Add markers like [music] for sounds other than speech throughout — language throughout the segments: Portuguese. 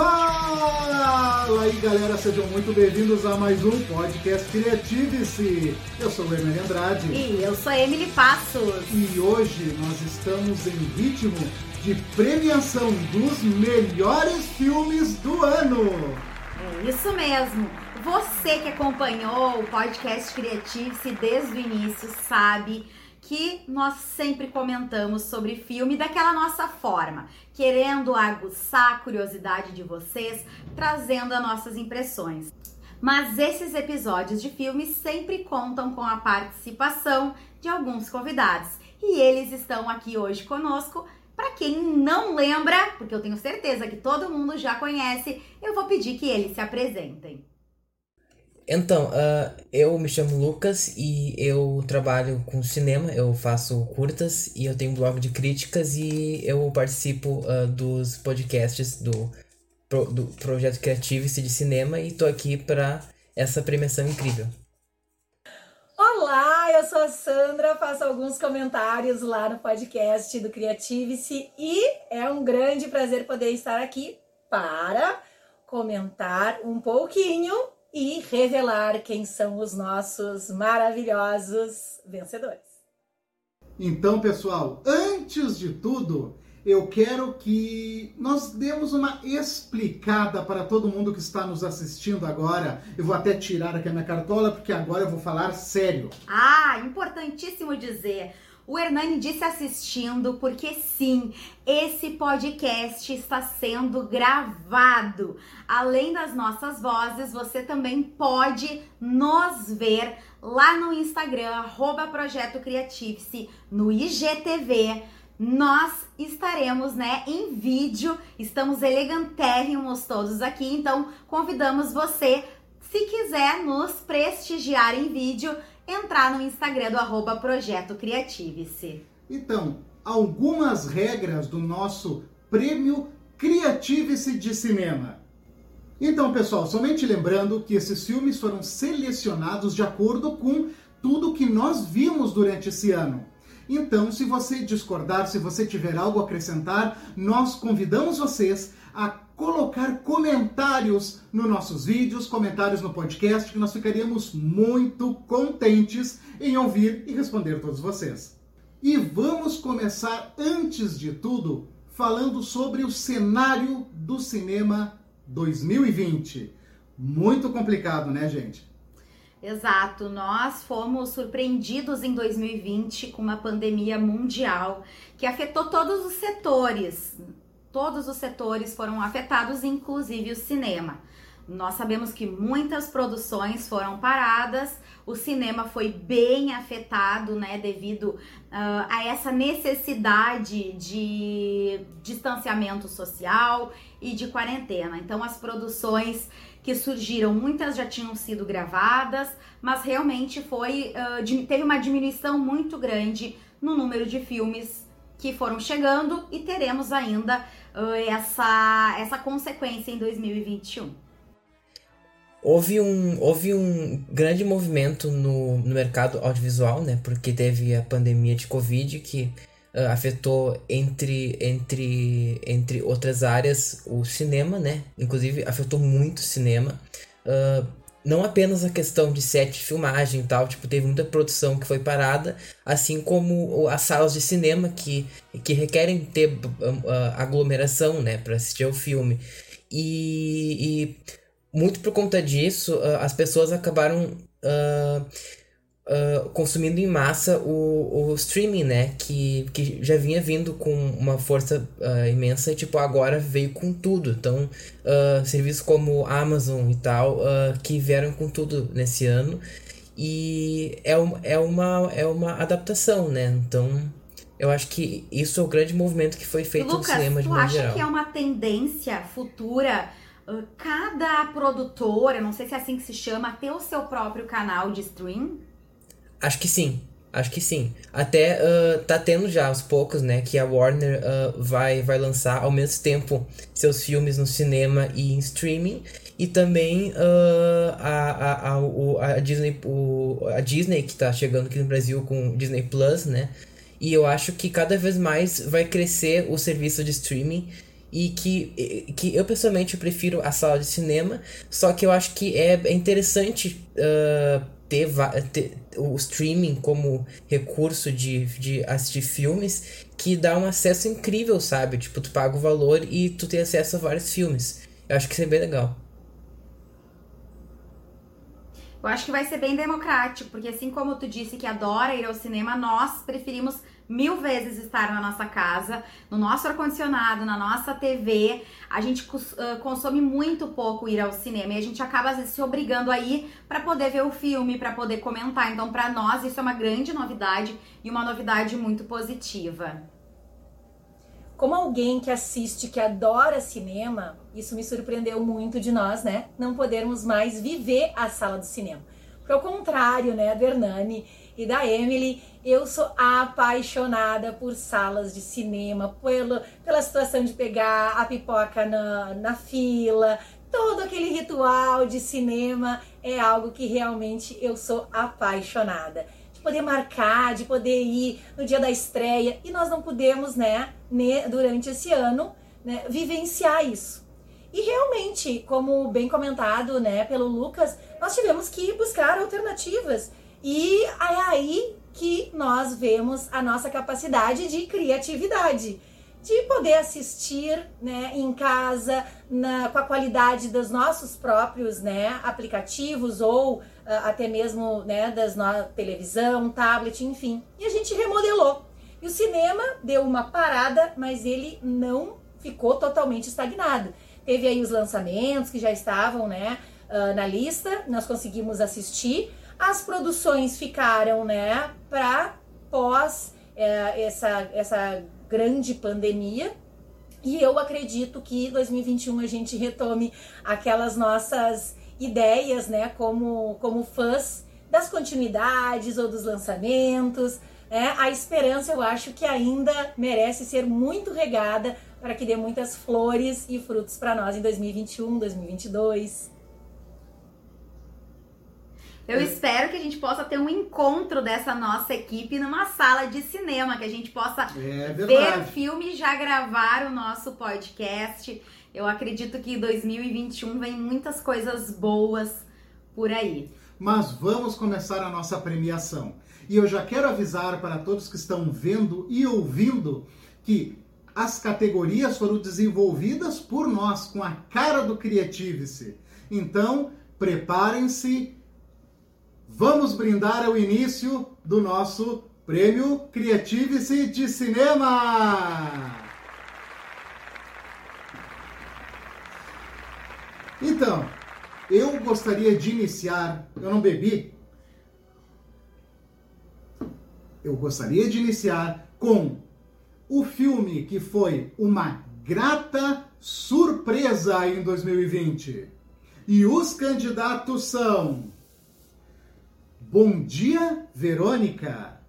Fala aí galera, sejam muito bem-vindos a mais um podcast Criative-se. Eu sou o Emer Andrade. E eu sou a Emily Passos. E hoje nós estamos em ritmo de premiação dos melhores filmes do ano. É isso mesmo. Você que acompanhou o podcast Criative-se desde o início sabe que nós sempre comentamos sobre filme daquela nossa forma, querendo aguçar a curiosidade de vocês, trazendo as nossas impressões. Mas esses episódios de filmes sempre contam com a participação de alguns convidados e eles estão aqui hoje conosco. Para quem não lembra, porque eu tenho certeza que todo mundo já conhece, eu vou pedir que eles se apresentem. Então, uh, eu me chamo Lucas e eu trabalho com cinema, eu faço curtas e eu tenho blog de críticas e eu participo uh, dos podcasts do, pro, do Projeto Creativity de Cinema e tô aqui para essa premiação incrível. Olá, eu sou a Sandra, faço alguns comentários lá no podcast do Creativice e é um grande prazer poder estar aqui para comentar um pouquinho e revelar quem são os nossos maravilhosos vencedores. Então, pessoal, antes de tudo, eu quero que nós demos uma explicada para todo mundo que está nos assistindo agora. Eu vou até tirar aqui a minha cartola, porque agora eu vou falar sério. Ah, importantíssimo dizer. O Hernani disse assistindo porque sim, esse podcast está sendo gravado. Além das nossas vozes, você também pode nos ver lá no Instagram, arroba Projeto Criativice, no IGTV. Nós estaremos, né, em vídeo, estamos elegantérrimos todos aqui, então convidamos você, se quiser nos prestigiar em vídeo, entrar no Instagram do arroba Projeto Criative-se. Então, algumas regras do nosso prêmio Criative-se de Cinema. Então, pessoal, somente lembrando que esses filmes foram selecionados de acordo com tudo que nós vimos durante esse ano. Então, se você discordar, se você tiver algo a acrescentar, nós convidamos vocês a colocar comentários nos nossos vídeos, comentários no podcast, que nós ficaríamos muito contentes em ouvir e responder todos vocês. E vamos começar, antes de tudo, falando sobre o cenário do cinema 2020. Muito complicado, né, gente? Exato, nós fomos surpreendidos em 2020 com uma pandemia mundial que afetou todos os setores, todos os setores foram afetados, inclusive o cinema. Nós sabemos que muitas produções foram paradas, o cinema foi bem afetado, né, devido uh, a essa necessidade de distanciamento social e de quarentena. Então, as produções que surgiram, muitas já tinham sido gravadas, mas realmente foi uh, teve uma diminuição muito grande no número de filmes que foram chegando e teremos ainda essa, essa consequência em 2021. Houve um, houve um grande movimento no, no mercado audiovisual, né? Porque teve a pandemia de Covid que uh, afetou, entre, entre, entre outras áreas, o cinema, né? Inclusive, afetou muito o cinema. Uh, não apenas a questão de set de filmagem e tal, tipo, teve muita produção que foi parada, assim como as salas de cinema que, que requerem ter uh, aglomeração, né, para assistir ao filme. E, e, muito por conta disso, uh, as pessoas acabaram uh, uh, consumindo em massa o, o streaming, né? Que, que já vinha vindo com uma força uh, imensa e, tipo, agora veio com tudo. Então, uh, serviços como Amazon e tal, que vieram com tudo nesse ano. E é, um, é, uma, é uma adaptação, né? Então, eu acho que isso é o grande movimento que foi feito Lucas, no cinema de geral. Tu acha que é uma tendência futura cada produtora, não sei se é assim que se chama, ter o seu próprio canal de stream? Acho que sim. Acho que sim. Até uh, tá tendo já aos poucos, né, que a Warner uh, vai, vai lançar ao mesmo tempo seus filmes no cinema e em streaming. E também uh, a, a, a, a, Disney, o, a Disney, que tá chegando aqui no Brasil com Disney Plus, né? E eu acho que cada vez mais vai crescer o serviço de streaming. e que, que eu pessoalmente prefiro a sala de cinema, só que eu acho que é interessante uh, ter, ter, o streaming como recurso de, de assistir filmes que dá um acesso incrível, sabe? Tipo, tu paga o valor e tu tem acesso a vários filmes. Eu acho que isso é bem legal. Eu acho que vai ser bem democrático, porque assim como tu disse que adora ir ao cinema, nós preferimos mil vezes estar na nossa casa, no nosso ar-condicionado, na nossa TV. A gente consome muito pouco ir ao cinema e a gente acaba às vezes se obrigando a ir para poder ver o filme, para poder comentar. Então, para nós, isso é uma grande novidade e uma novidade muito positiva. Como alguém que assiste, que adora cinema, isso me surpreendeu muito de nós, né? Não podermos mais viver a sala do cinema. Porque ao contrário, né, do Hernani e da Emily, eu sou apaixonada por salas de cinema, pelo, pela situação de pegar a pipoca na, na fila, todo aquele ritual de cinema é algo que realmente eu sou apaixonada de poder marcar, de poder ir no dia da estreia. E nós não pudemos, né, durante esse ano, né, vivenciar isso. E realmente, como bem comentado, né, pelo Lucas, nós tivemos que buscar alternativas. E é aí que nós vemos a nossa capacidade de criatividade de poder assistir né, em casa na, com a qualidade dos nossos próprios né, aplicativos ou uh, até mesmo né, das no... televisão, tablet, enfim. E a gente remodelou. E o cinema deu uma parada, mas ele não ficou totalmente estagnado. Teve aí os lançamentos que já estavam né, uh, na lista, nós conseguimos assistir. As produções ficaram né, para pós uh, essa, essa grande pandemia. E eu acredito que 2021 a gente retome aquelas nossas ideias, né, como, como fãs das continuidades ou dos lançamentos. Né? A esperança eu acho que ainda merece ser muito regada para que dê muitas flores e frutos para nós em 2021, 2022. Eu é. espero que a gente possa ter um encontro dessa nossa equipe numa sala de cinema, que a gente possa é ver o filme e já gravar o nosso podcast. Eu acredito que 2021 vem muitas coisas boas por aí. Mas vamos começar a nossa premiação. E eu já quero avisar para todos que estão vendo e ouvindo que as categorias foram desenvolvidas por nós, com a cara do Creativice. Então, preparem-se vamos brindar ao início do nosso Prêmio Creative-se de Cinema! Então, eu gostaria de iniciar. Eu não bebi. Eu gostaria de iniciar com o filme que foi uma grata surpresa em 2020. E os candidatos são Bom dia, Verônica.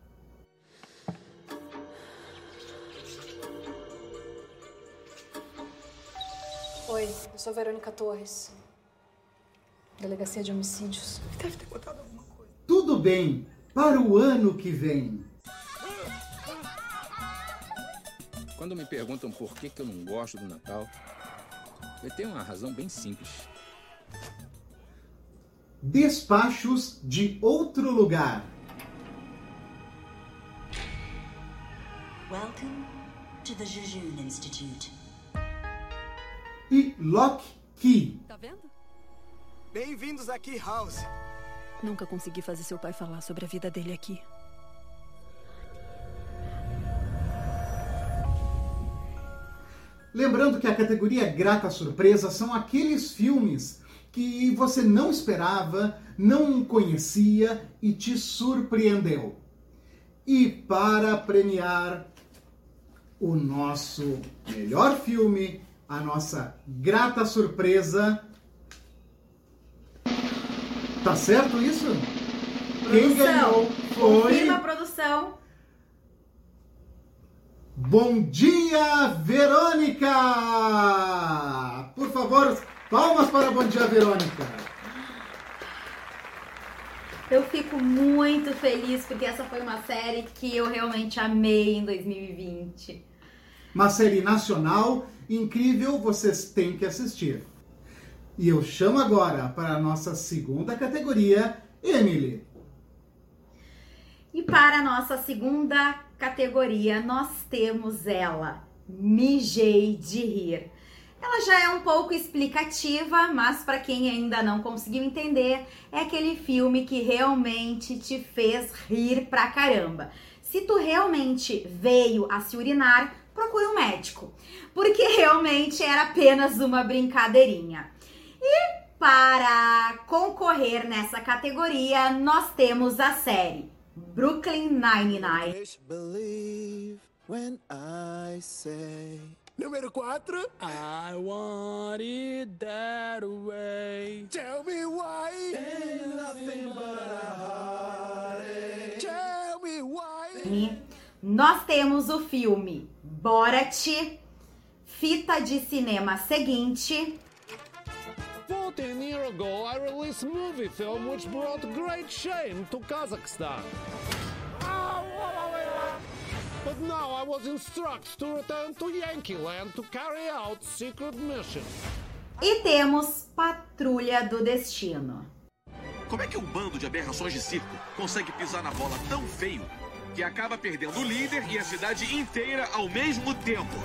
Oi, eu sou Verônica Torres. Delegacia de Homicídios. Deve ter botado alguma coisa. Tudo bem, para o ano que vem. Quando me perguntam por que, que eu não gosto do Natal, eu tenho uma razão bem simples despachos de outro lugar. Welcome to the Jejun Institute. E Lock Key. Tá vendo? Bem-vindos aqui, House. Nunca consegui fazer seu pai falar sobre a vida dele aqui. Lembrando que a categoria Grata Surpresa são aqueles filmes que você não esperava, não conhecia e te surpreendeu. E para premiar o nosso melhor filme, a nossa grata surpresa. Tá certo isso? Produção. Quem ganhou foi. Confirma a produção. Bom dia, Verônica! Por favor, Palmas para Bom Dia Verônica. Eu fico muito feliz porque essa foi uma série que eu realmente amei em 2020. Uma série nacional incrível, vocês têm que assistir. E eu chamo agora para a nossa segunda categoria, Emily. E para a nossa segunda categoria, nós temos ela, Mijei de Rir. Ela já é um pouco explicativa, mas para quem ainda não conseguiu entender, é aquele filme que realmente te fez rir pra caramba. Se tu realmente veio a se urinar, procure um médico, porque [laughs] realmente era apenas uma brincadeirinha. E para concorrer nessa categoria, nós temos a série Brooklyn Nine-Nine. Número 4. I want it that way. Tell me why. Ain't nothing but a heartache. Tell me why. E nós temos o filme Borat, fita de cinema seguinte, 14 years ago, I released a movie film which brought great shame to Kazakhstan. But now I was instructed to return to Yankee Land to carry out secret mission. e temos Patrulha do Destino. Como é que um bando de aberrações de circo consegue pisar na bola tão feio que acaba perdendo o líder e a cidade inteira ao mesmo tempo?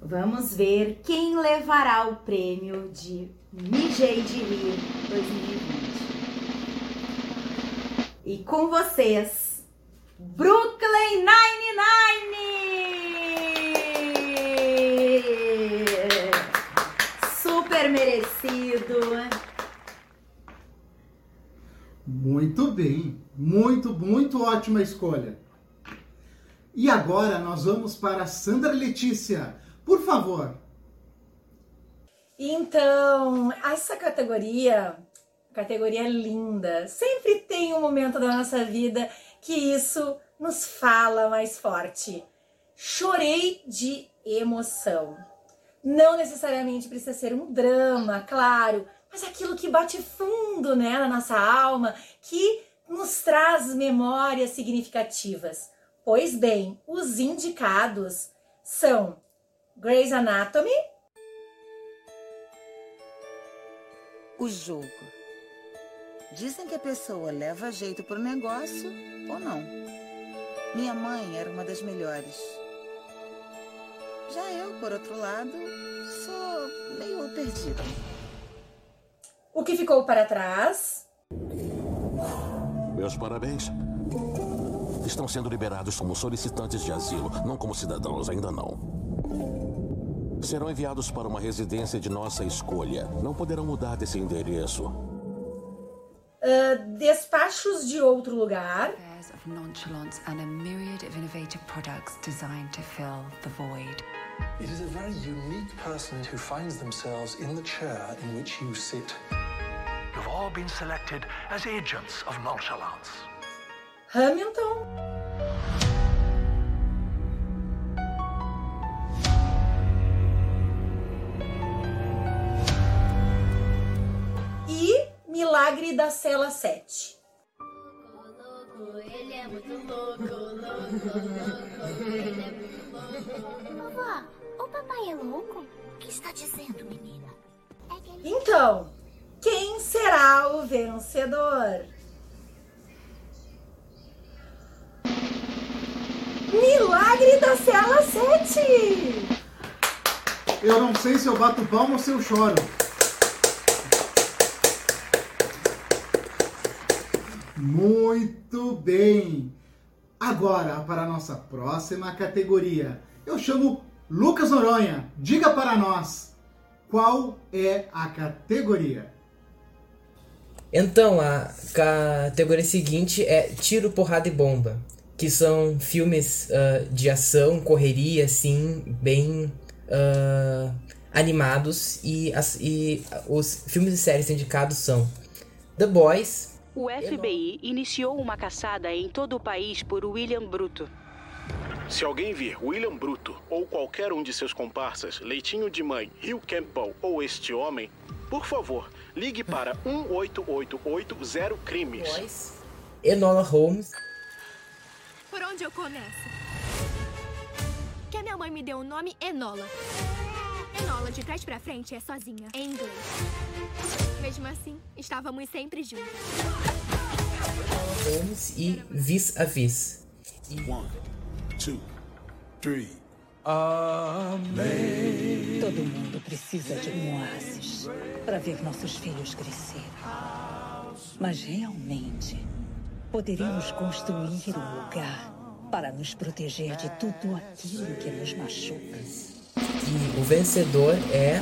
Vamos ver quem levará o prêmio de Mijei de Rir 2020. E com vocês, Brooklyn Nine-Nine! Super merecido. Muito bem, muito, muito ótima escolha. E agora nós vamos para Sandra Letícia. Por favor. Então, essa categoria, categoria linda, sempre tem um momento da nossa vida que isso nos fala mais forte. Chorei de emoção. Não necessariamente precisa ser um drama, claro, mas aquilo que bate fundo né, na nossa alma, que nos traz memórias significativas. Pois bem, os indicados são Grey's Anatomy, O jogo. Dizem que a pessoa leva jeito pro negócio ou não. Minha mãe era uma das melhores. Já eu, por outro lado, sou meio perdida. O que ficou para trás, Meus parabéns. Estão sendo liberados como solicitantes de asilo, não como cidadãos, ainda não. Serão enviados para uma residência de nossa escolha. Não poderão mudar desse endereço. Ah, despachos de outro lugar, nonchalance and a myriad of innovative products designed to fill the void. It is a very unique person who finds themselves in the chair in which you sit. You've all been selected as agents of nonchalance. Hamilton, Milagre da Cela 7. Ele é muito louco, louco, louco. Ele é muito louco. Vovó, o papai é louco? O que está dizendo, menina? É que ele... Então, quem será o vencedor? Milagre da Cela 7! Eu não sei se eu bato palma ou se eu choro. Muito bem. Agora, para a nossa próxima categoria, eu chamo Lucas Noronha. Diga para nós qual é a categoria. Então, a categoria seguinte é Tiro, Porrada e Bomba, que são filmes ah, de ação, correria, assim, bem ah, animados. E, as- e os filmes e séries indicados são The Boys, O FBI iniciou uma caçada em todo o país por William Bruto. Se alguém vir William Bruto ou qualquer um de seus comparsas, Leitinho de Mãe, Rio Campbell ou este homem, por favor, ligue para [laughs] 18880 Crimes. Enola Holmes, onde eu começo. Que a minha mãe me deu o nome Enola. Enola, de trás pra frente, é sozinha, em inglês. Mesmo assim, estávamos sempre juntos. Holmes e Vis a Vis. One, two, three. Todo mundo precisa de um oásis para ver nossos filhos crescer. Mas realmente, poderíamos construir um lugar para nos proteger de tudo aquilo que nos machuca. E o vencedor é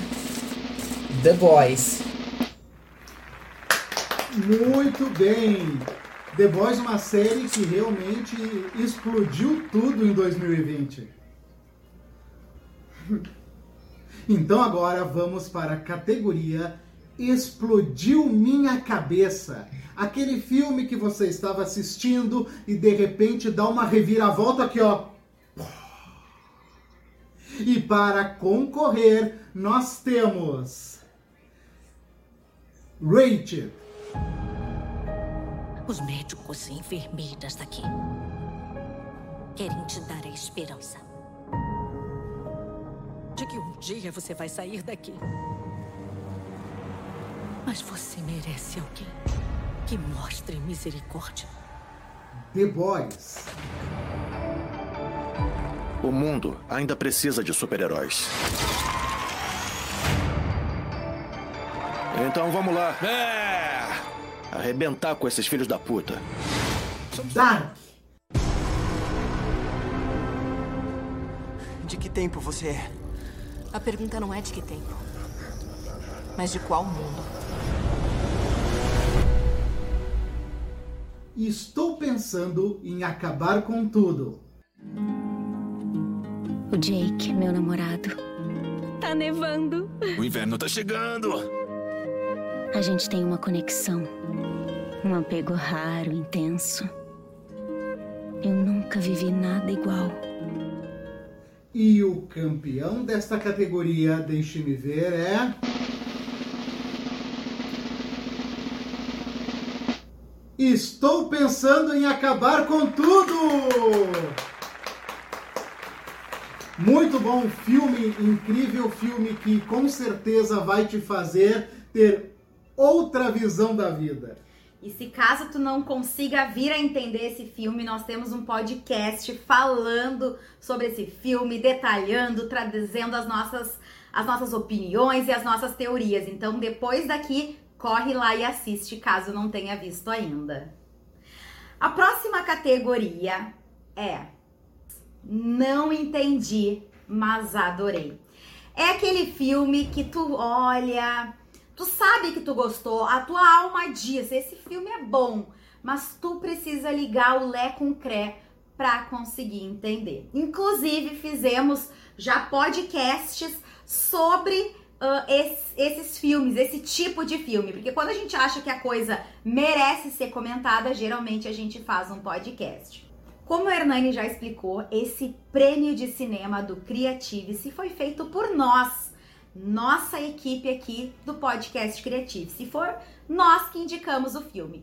The Boys. Muito bem! The Boys, uma série que realmente explodiu tudo em 2020. [laughs] Então agora vamos para a categoria Explodiu Minha Cabeça. Aquele filme que você estava assistindo e de repente dá uma reviravolta aqui, ó. E para concorrer, nós temos Rachel. Os médicos e enfermeiras daqui querem te dar a esperança de que um dia você vai sair daqui. Mas você merece alguém que mostre misericórdia. The Boys. O mundo ainda precisa de super-heróis. Então vamos lá. É! Arrebentar com esses filhos da puta. Dark. De que tempo você é? A pergunta não é de que tempo, mas de qual mundo. Estou pensando em acabar com tudo. O Jake, meu namorado. Tá nevando. O inverno tá chegando. A gente tem uma conexão. Um apego raro, intenso. Eu nunca vivi nada igual. E o campeão desta categoria, deixe-me ver, é. Estou pensando em acabar com tudo! Muito bom filme, incrível filme que com certeza vai te fazer ter outra visão da vida. E se caso tu não consiga vir a entender esse filme, nós temos um podcast falando sobre esse filme, detalhando, traduzendo as nossas, as nossas opiniões e as nossas teorias. Então, depois daqui, corre lá e assiste, caso não tenha visto ainda. A próxima categoria é Não entendi, mas adorei. É aquele filme que tu olha Tu sabe que tu gostou, a tua alma diz, esse filme é bom, mas tu precisa ligar o Lé com o Cré para conseguir entender. Inclusive, fizemos já podcasts sobre uh, esses, esses filmes, esse tipo de filme, porque quando a gente acha que a coisa merece ser comentada, geralmente a gente faz um podcast. Como a Hernani já explicou, esse prêmio de cinema do Creative-se foi feito por nós nossa equipe aqui do podcast Criativo. Se for nós que indicamos o filme.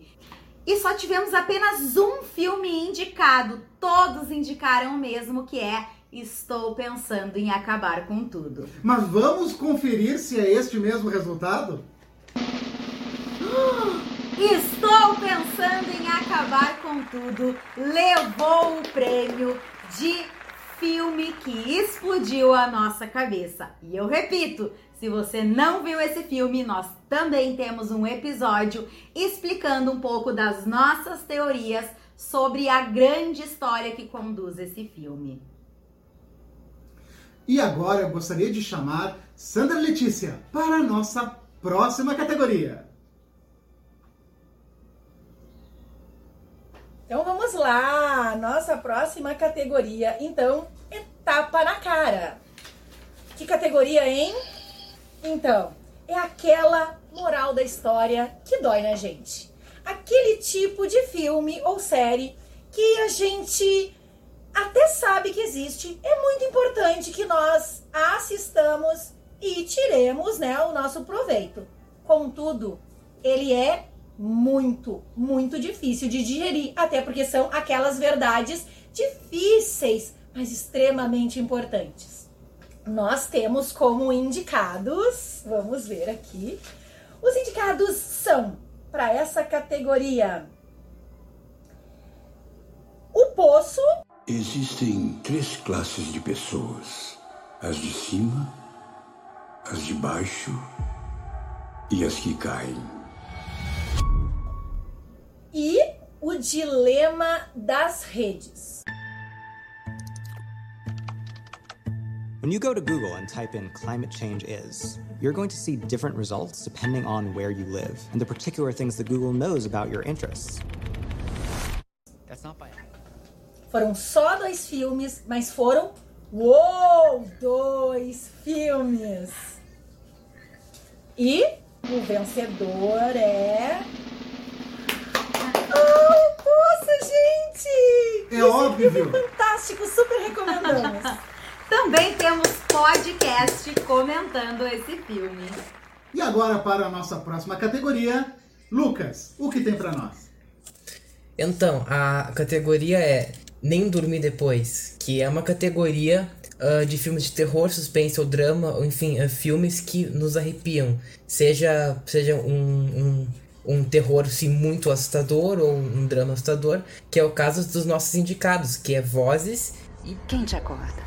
E só tivemos apenas um filme indicado. Todos indicaram o mesmo, que é Estou pensando em acabar com tudo. Mas vamos conferir se é este mesmo resultado? [gasps] Estou pensando em acabar com tudo. Levou o prêmio de filme que explodiu a nossa cabeça. E eu repito, se você não viu esse filme, nós também temos um episódio explicando um pouco das nossas teorias sobre a grande história que conduz esse filme. E agora eu gostaria de chamar Sandra Letícia para a nossa próxima categoria. Então vamos lá, nossa próxima categoria, então, é tapa na cara. Que categoria, hein? Então, é aquela moral da história que dói na gente. Aquele tipo de filme ou série que a gente até sabe que existe. É muito importante que nós assistamos e tiremos né, o nosso proveito. Contudo, ele é muito, muito difícil de digerir, até porque são aquelas verdades difíceis, mas extremamente importantes. Nós temos como indicados, vamos ver aqui, os indicados são para essa categoria o Poço. Existem três classes de pessoas: as de cima, as de baixo e as que caem. E o Dilema das Redes. When you go to Google and type in climate change is, you're going to see different results depending on where you live and the particular things that Google knows about your interests. That's not by Foram só dois filmes, mas foram uou, dois filmes. E o vencedor é Poxa, gente! É Esse óbvio. filme é fantástico, super recomendamos. [laughs] Também temos podcast comentando esse filme. E agora para a nossa próxima categoria, Lucas, o que tem para nós? Então, a categoria é Nem Dormir Depois, que é uma categoria ah, de filmes de terror, suspense ou drama, ou enfim, ah, filmes que nos arrepiam. Seja, seja um, um, um terror sim, muito assustador ou um drama assustador, que é o caso dos nossos indicados, que é Vozes e Quem te acorda?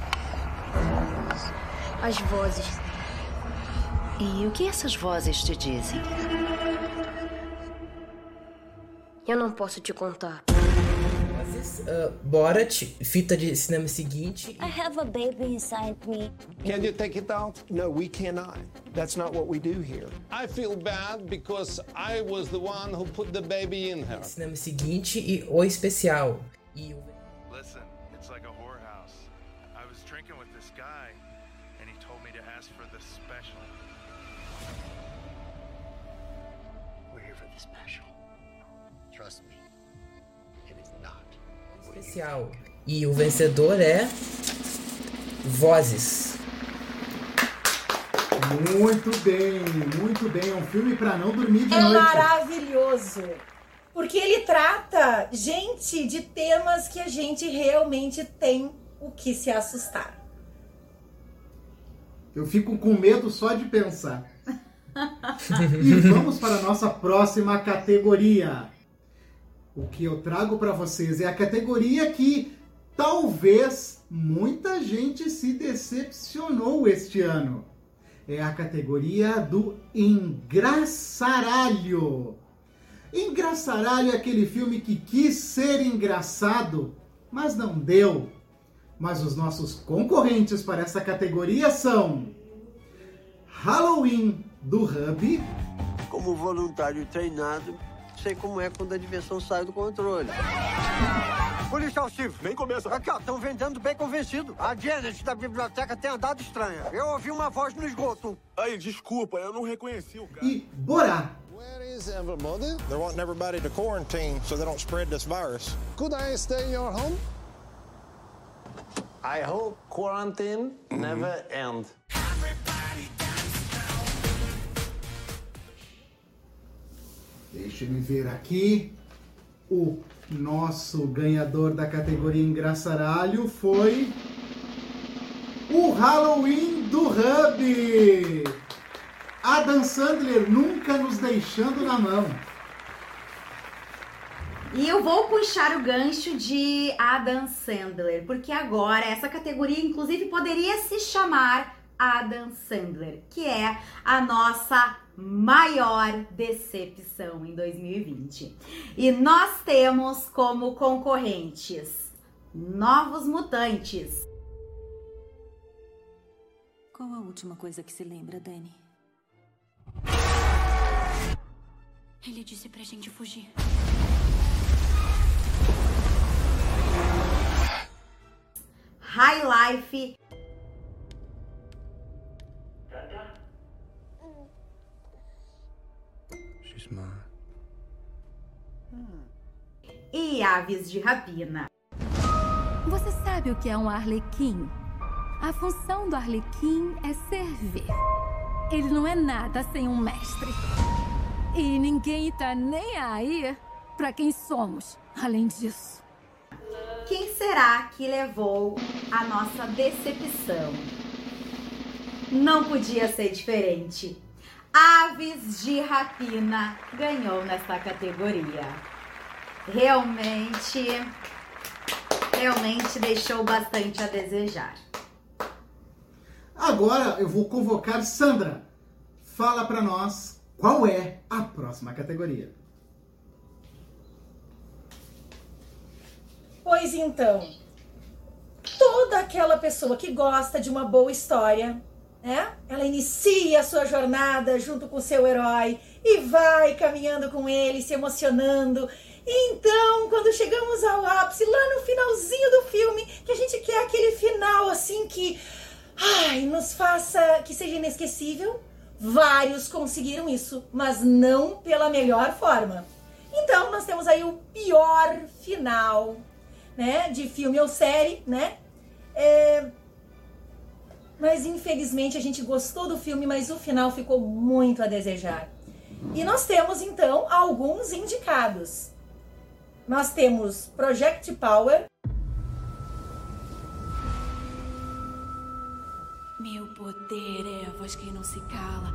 As vozes. E o que essas vozes te dizem? Eu não posso te contar. Ah, Borat, fita de cinema seguinte. I have a baby inside me. Can you take it out? No, we cannot. That's not what we do here. I feel bad because I was the one who put the baby in her. Cinema seguinte e O Especial. E o especial. E o vencedor é. Vozes. Muito bem, muito bem. É um filme para não dormir de É noite. maravilhoso. Porque ele trata, gente, de temas que a gente realmente tem o que se assustar. Eu fico com medo só de pensar. [laughs] e vamos para a nossa próxima categoria. O que eu trago para vocês é a categoria que talvez muita gente se decepcionou este ano. É a categoria do engraçaralho. Engraçaralho é aquele filme que quis ser engraçado, mas não deu. Mas os nossos concorrentes para essa categoria são Halloween do Hub, Como voluntário treinado, sei como é quando a diversão sai do controle. Policial Steve, nem começa. Aqui, ó, estão vendendo bem convencido. A Janet da biblioteca tem andado estranha. Eu ouvi uma voz no esgoto. Aí, desculpa, eu não reconheci o cara. e Borá. Where is everybody? They're wanting everybody to quarantine so they don't spread this virus. Could I stay in your home? I hope quarantine never end. Deixa eu ver aqui. O nosso ganhador da categoria Engraçaralho foi o Halloween do Hub. Adam Sandler nunca nos deixando na mão. E eu vou puxar o gancho de Adam Sandler, porque agora essa categoria, inclusive, poderia se chamar Adam Sandler, que é a nossa maior decepção em 2020. E nós temos como concorrentes Novos Mutantes, Qual a última coisa que se lembra, Dani? Ele disse pra gente fugir. High Life E Aves de Rapina. Você sabe o que é um arlequim? A função do arlequim é servir. Ele não é nada sem um mestre. E ninguém tá nem aí pra quem somos, além disso. Quem será que levou a nossa decepção? Não podia ser diferente. Aves de Rapina ganhou nessa categoria. Realmente, realmente deixou bastante a desejar. Agora eu vou convocar Sandra. Fala para nós qual é a próxima categoria. Pois então, toda aquela pessoa que gosta de uma boa história, né? Ela inicia a sua jornada junto com seu herói e vai caminhando com ele, se emocionando. Então, quando chegamos ao ápice, lá no finalzinho do filme, que a gente quer aquele final assim que ai, nos faça que seja inesquecível, vários conseguiram isso, mas não pela melhor forma. Então, nós temos aí o pior final né, de filme ou série, né? É... Mas infelizmente a gente gostou do filme, mas o final ficou muito a desejar. E nós temos então alguns indicados. Nós temos Project Power. Meu poder é a voz que não se cala.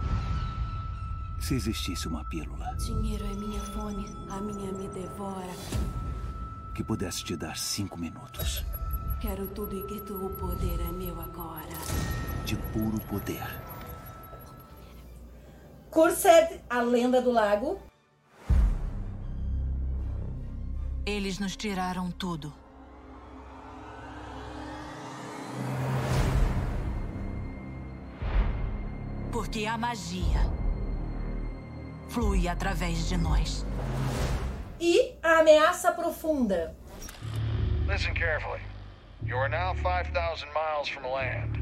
Se existisse uma pílula Dinheiro é minha fome, a minha me devora. que pudesse te dar cinco minutos Quero tudo e grito: o poder é meu agora. de puro poder, Cursed, a lenda do lago. Eles nos tiraram tudo. Porque a magia flui através de nós. E a ameaça profunda. Listen carefully. You are now 5,000 miles from land,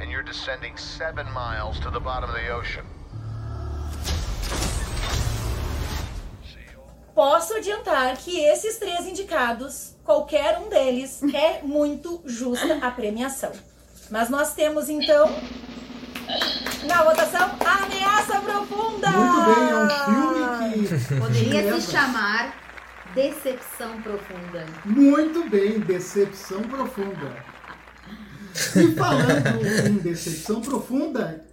and you're descending seven miles to the bottom of the ocean. Posso adiantar que esses três indicados, qualquer um deles, [laughs] é muito justa a premiação. Mas nós temos então, na votação, ameaça profunda! Muito bem, é um filme que Poderia se chamar Decepção Profunda. Muito bem, Decepção Profunda. E falando em Decepção Profunda,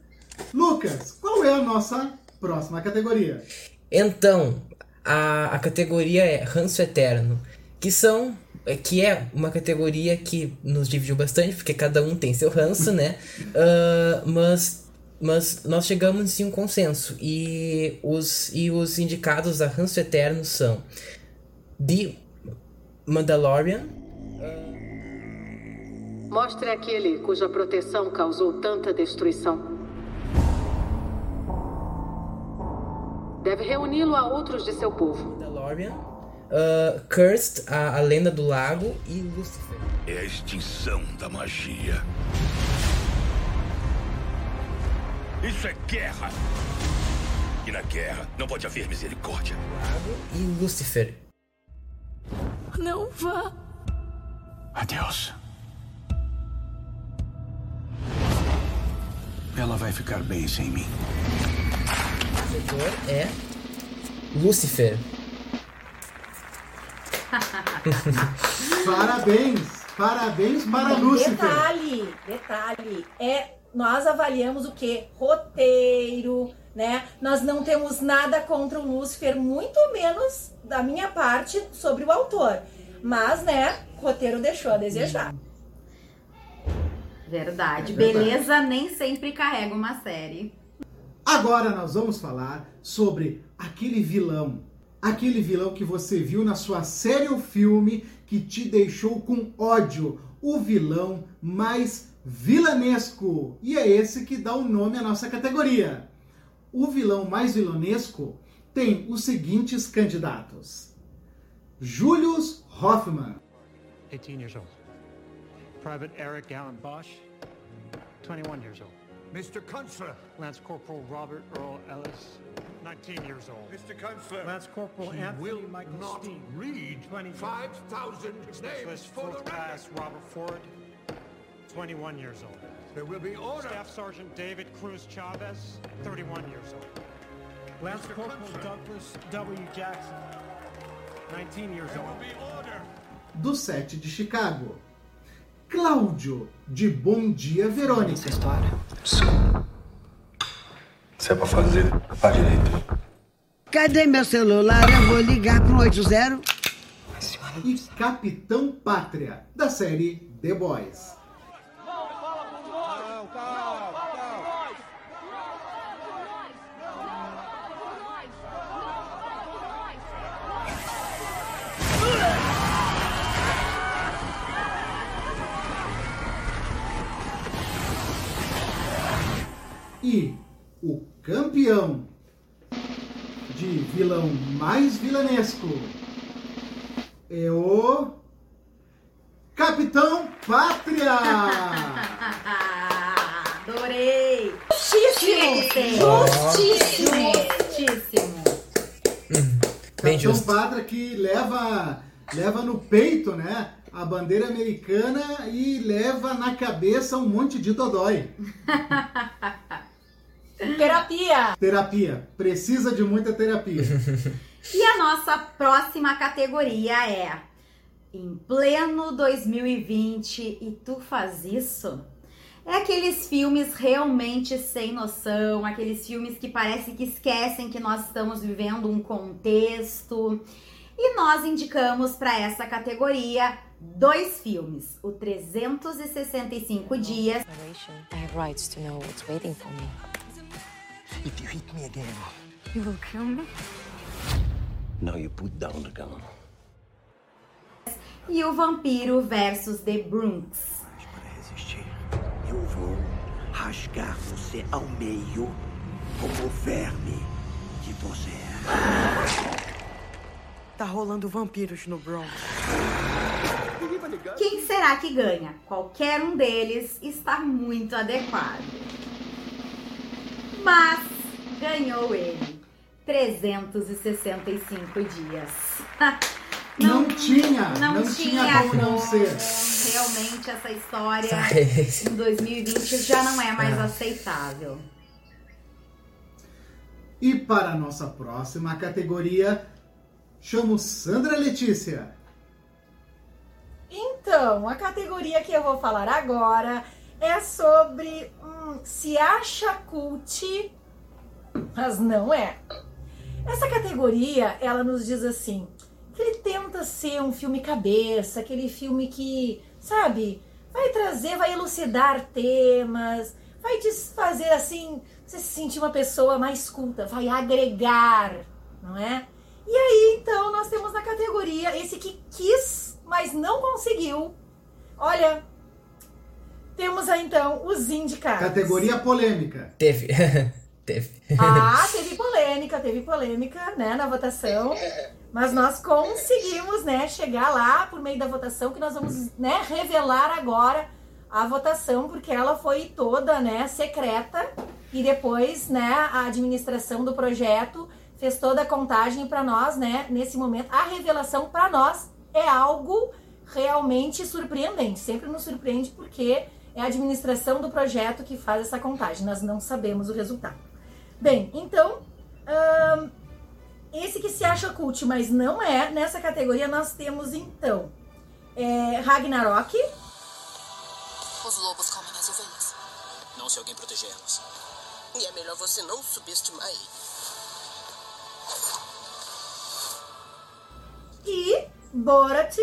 Lucas, qual é a nossa próxima categoria? Então, a, a categoria é Ranço Eterno, que são que é uma categoria que nos dividiu bastante, porque cada um tem seu ranço, né? Ah, mas, mas nós chegamos em um consenso. E os, e os indicados a Ranço Eterno são The Mandalorian, Mostre aquele cuja proteção causou tanta destruição. Deve reuni-lo a outros de seu povo. Mandalorian, ah, Cursed, a, a Lenda do Lago e Lucifer. É a extinção da magia. Isso é guerra. E na guerra não pode haver misericórdia. E Lucifer. Não vá. Adeus. Ela vai ficar bem sem mim. O é Lucifer. Parabéns! Parabéns para E Lúcifer! Detalhe, detalhe, é nós avaliamos o que? Roteiro, né? Nós não temos nada contra o Lúcifer, muito menos da minha parte sobre o autor. Mas, né, o roteiro deixou a desejar. Verdade. É verdade. Beleza nem sempre carrega uma série. Agora nós vamos falar sobre aquele vilão. Aquele vilão que você viu na sua série ou filme que te deixou com ódio. O vilão mais vilanesco. E é esse que dá o nome à nossa categoria. O vilão mais vilanesco tem os seguintes candidatos: Julius Hoffman, 18 years old. Private Eric Allen Bosch, 21 years old. Mr. Kunstler. Lance Corporal Robert Earl Ellis, 19 years old. Mr. Kunstler. Lance Corporal He Anthony will Michael not Steen, read 20 5,000 names for the Fourth. Class Robert Ford, 21 years old. There will be order. Staff Sergeant David Cruz Chavez, 31 years old. Lance Corporal Douglas W. Jackson, 19 years old. Do set de Chicago. Cláudio, de Bom Dia Verônica. Essa história. Se é pra fazer, faz direito. Cadê meu celular? Eu vou ligar pro 80. E Capitão Pátria, da série The Boys. Vilanesco é o Capitão Pátria! [laughs] Adorei! Justíssimo! Justíssimo! Justíssimo! Bem Capitão justo. Pátria que leva, leva no peito, né? A bandeira americana e leva na cabeça um monte de dodói. [laughs] Terapia! Terapia. Precisa de muita terapia. [laughs] E a nossa próxima categoria é em pleno 2020 e tu faz isso? É aqueles filmes realmente sem noção, aqueles filmes que parece que esquecem que nós estamos vivendo um contexto. E nós indicamos para essa categoria dois filmes: o 365 dias I have rights to know what's waiting for me. If you hit me again, You will kill me? Now you put down the gun. e o Vampiro versus The Bronx. Resistir. Eu vou rasgar você ao meio como o verme que você é. Tá rolando vampiros no Bronx. Quem será que ganha? Qualquer um deles está muito adequado. Mas ganhou ele. 365 dias. [laughs] Não, tinha, Não, não, tinha, como não ser. Realmente essa história em 2020 já não é mais aceitável. E para a nossa próxima categoria, chamo Sandra Letícia. Então, a categoria que eu vou falar agora é sobre hum, se acha cult, mas não é. Essa categoria, ela nos diz assim, que ele tenta ser um filme cabeça, aquele filme que, sabe, vai trazer, vai elucidar temas, vai te fazer assim, você se sentir uma pessoa mais culta, vai agregar, não é? E aí, então, nós temos na categoria esse que quis, mas não conseguiu. Olha, temos aí então os indicados. Categoria polêmica. Teve. [laughs] Teve. Ah, [laughs] teve polêmica, teve polêmica, né, na votação. Mas nós conseguimos, né, chegar lá por meio da votação, que nós vamos, né, revelar agora a votação, porque ela foi toda, né, secreta. E depois, né, a administração do projeto fez toda a contagem para nós, né, nesse momento. A revelação para nós é algo realmente surpreendente. Sempre nos surpreende porque é a administração do projeto que faz essa contagem. Nós não sabemos o resultado. Bem, então, ahn, esse que se acha cult, mas não é, nessa categoria nós temos então é, Ragnarok, Os lobos comem as ovelhas. Não se alguém proteger elas. E é melhor você não subestimar ele. e Borat,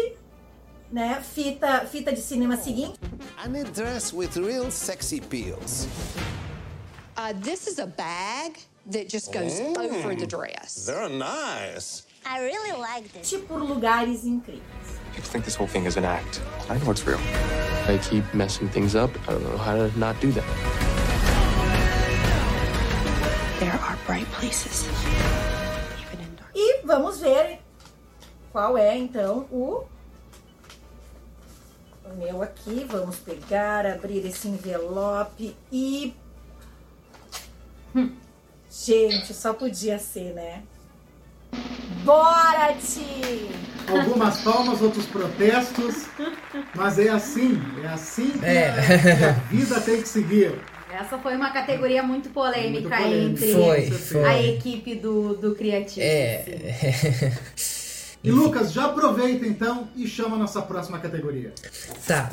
né? Fita, fita de cinema seguinte. I'm a dress with real sexy peels. Uh, this is a bag that just goes Mm. over the dress. They're nice. I really like this. Tipo lugares incríveis. People think this whole thing is an act. I know it's real. I keep messing things up. I don't know how to not do that. There are bright places. E vamos ver qual é então o o meu aqui. Vamos pegar, abrir esse envelope e. gente, só podia ser, né? Borat! Algumas palmas, outros protestos. Mas é assim, é assim que É. a, vida tem que seguir. Essa foi uma categoria muito polêmica, Muito polêmica. entre Foi, foi. a equipe do, do Criativo. É. [laughs] E Lucas, já aproveita então e chama a nossa próxima categoria. Tá,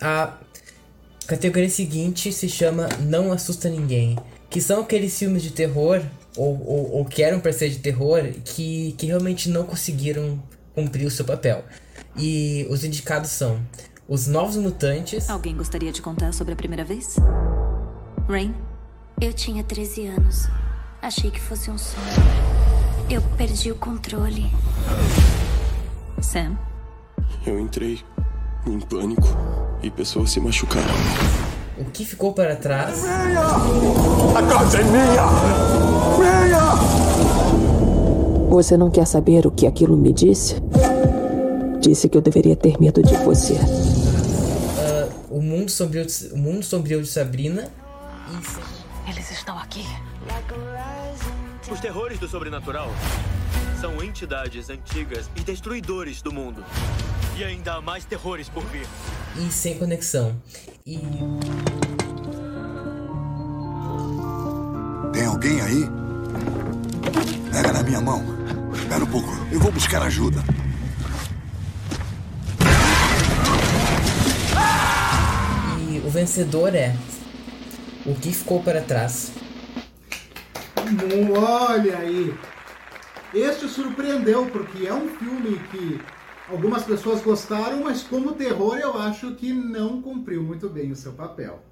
ah, a categoria seguinte se chama Não Assusta Ninguém. Que são aqueles filmes de terror, ou, ou, ou que eram pra ser de terror, que, que realmente não conseguiram cumprir o seu papel. E os indicados são Os Novos Mutantes, Alguém gostaria de contar sobre a primeira vez? Rain? Eu tinha 13 anos. Achei que fosse um sonho. Eu perdi o controle. Sam? Eu entrei em pânico e pessoas se machucaram. O que ficou para trás, A casa é minha! Minha! Você não quer saber o que aquilo me disse? Disse que eu deveria ter medo de você. ah, o, mundo Sombrio de, o Mundo Sombrio de Sabrina Eles estão aqui. Os terrores do sobrenatural são entidades antigas e destruidores do mundo. E ainda há mais terrores por vir. e Sem Conexão. E Tem alguém aí? Pega na minha mão. Espera um pouco. Eu vou buscar ajuda. E o vencedor é O que ficou para trás. Hum, Olha aí! Este surpreendeu, porque é um filme que algumas pessoas gostaram, mas como terror eu acho que não cumpriu muito bem o seu papel.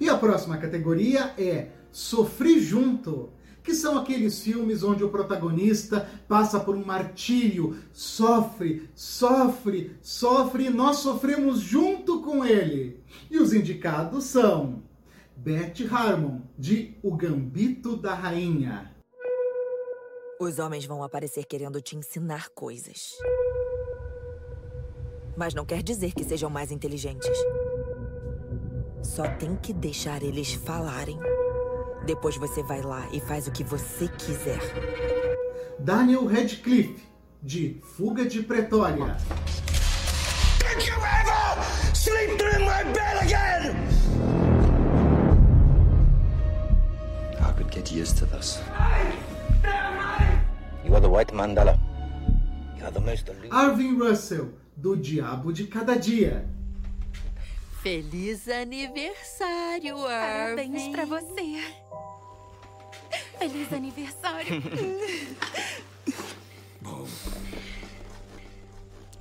E a próxima categoria é Sofri Junto, que são aqueles filmes onde o protagonista passa por um martírio, sofre, sofre, sofre e nós sofremos junto com ele. E os indicados são Beth Harmon, de O Gambito da Rainha. Os homens vão aparecer querendo te ensinar coisas. Mas não quer dizer que sejam mais inteligentes. Só tem que deixar eles falarem. Depois você vai lá e faz o que você quiser. Daniel Radcliffe, de Fuga de Pretória. Did you ever sleep in my bed again? I could get used to this. You are the white Mandela. You are the most. Arvin Russell, do Diabo de Cada Dia. Feliz aniversário, Arvin. Parabéns pra você. Feliz aniversário. [laughs]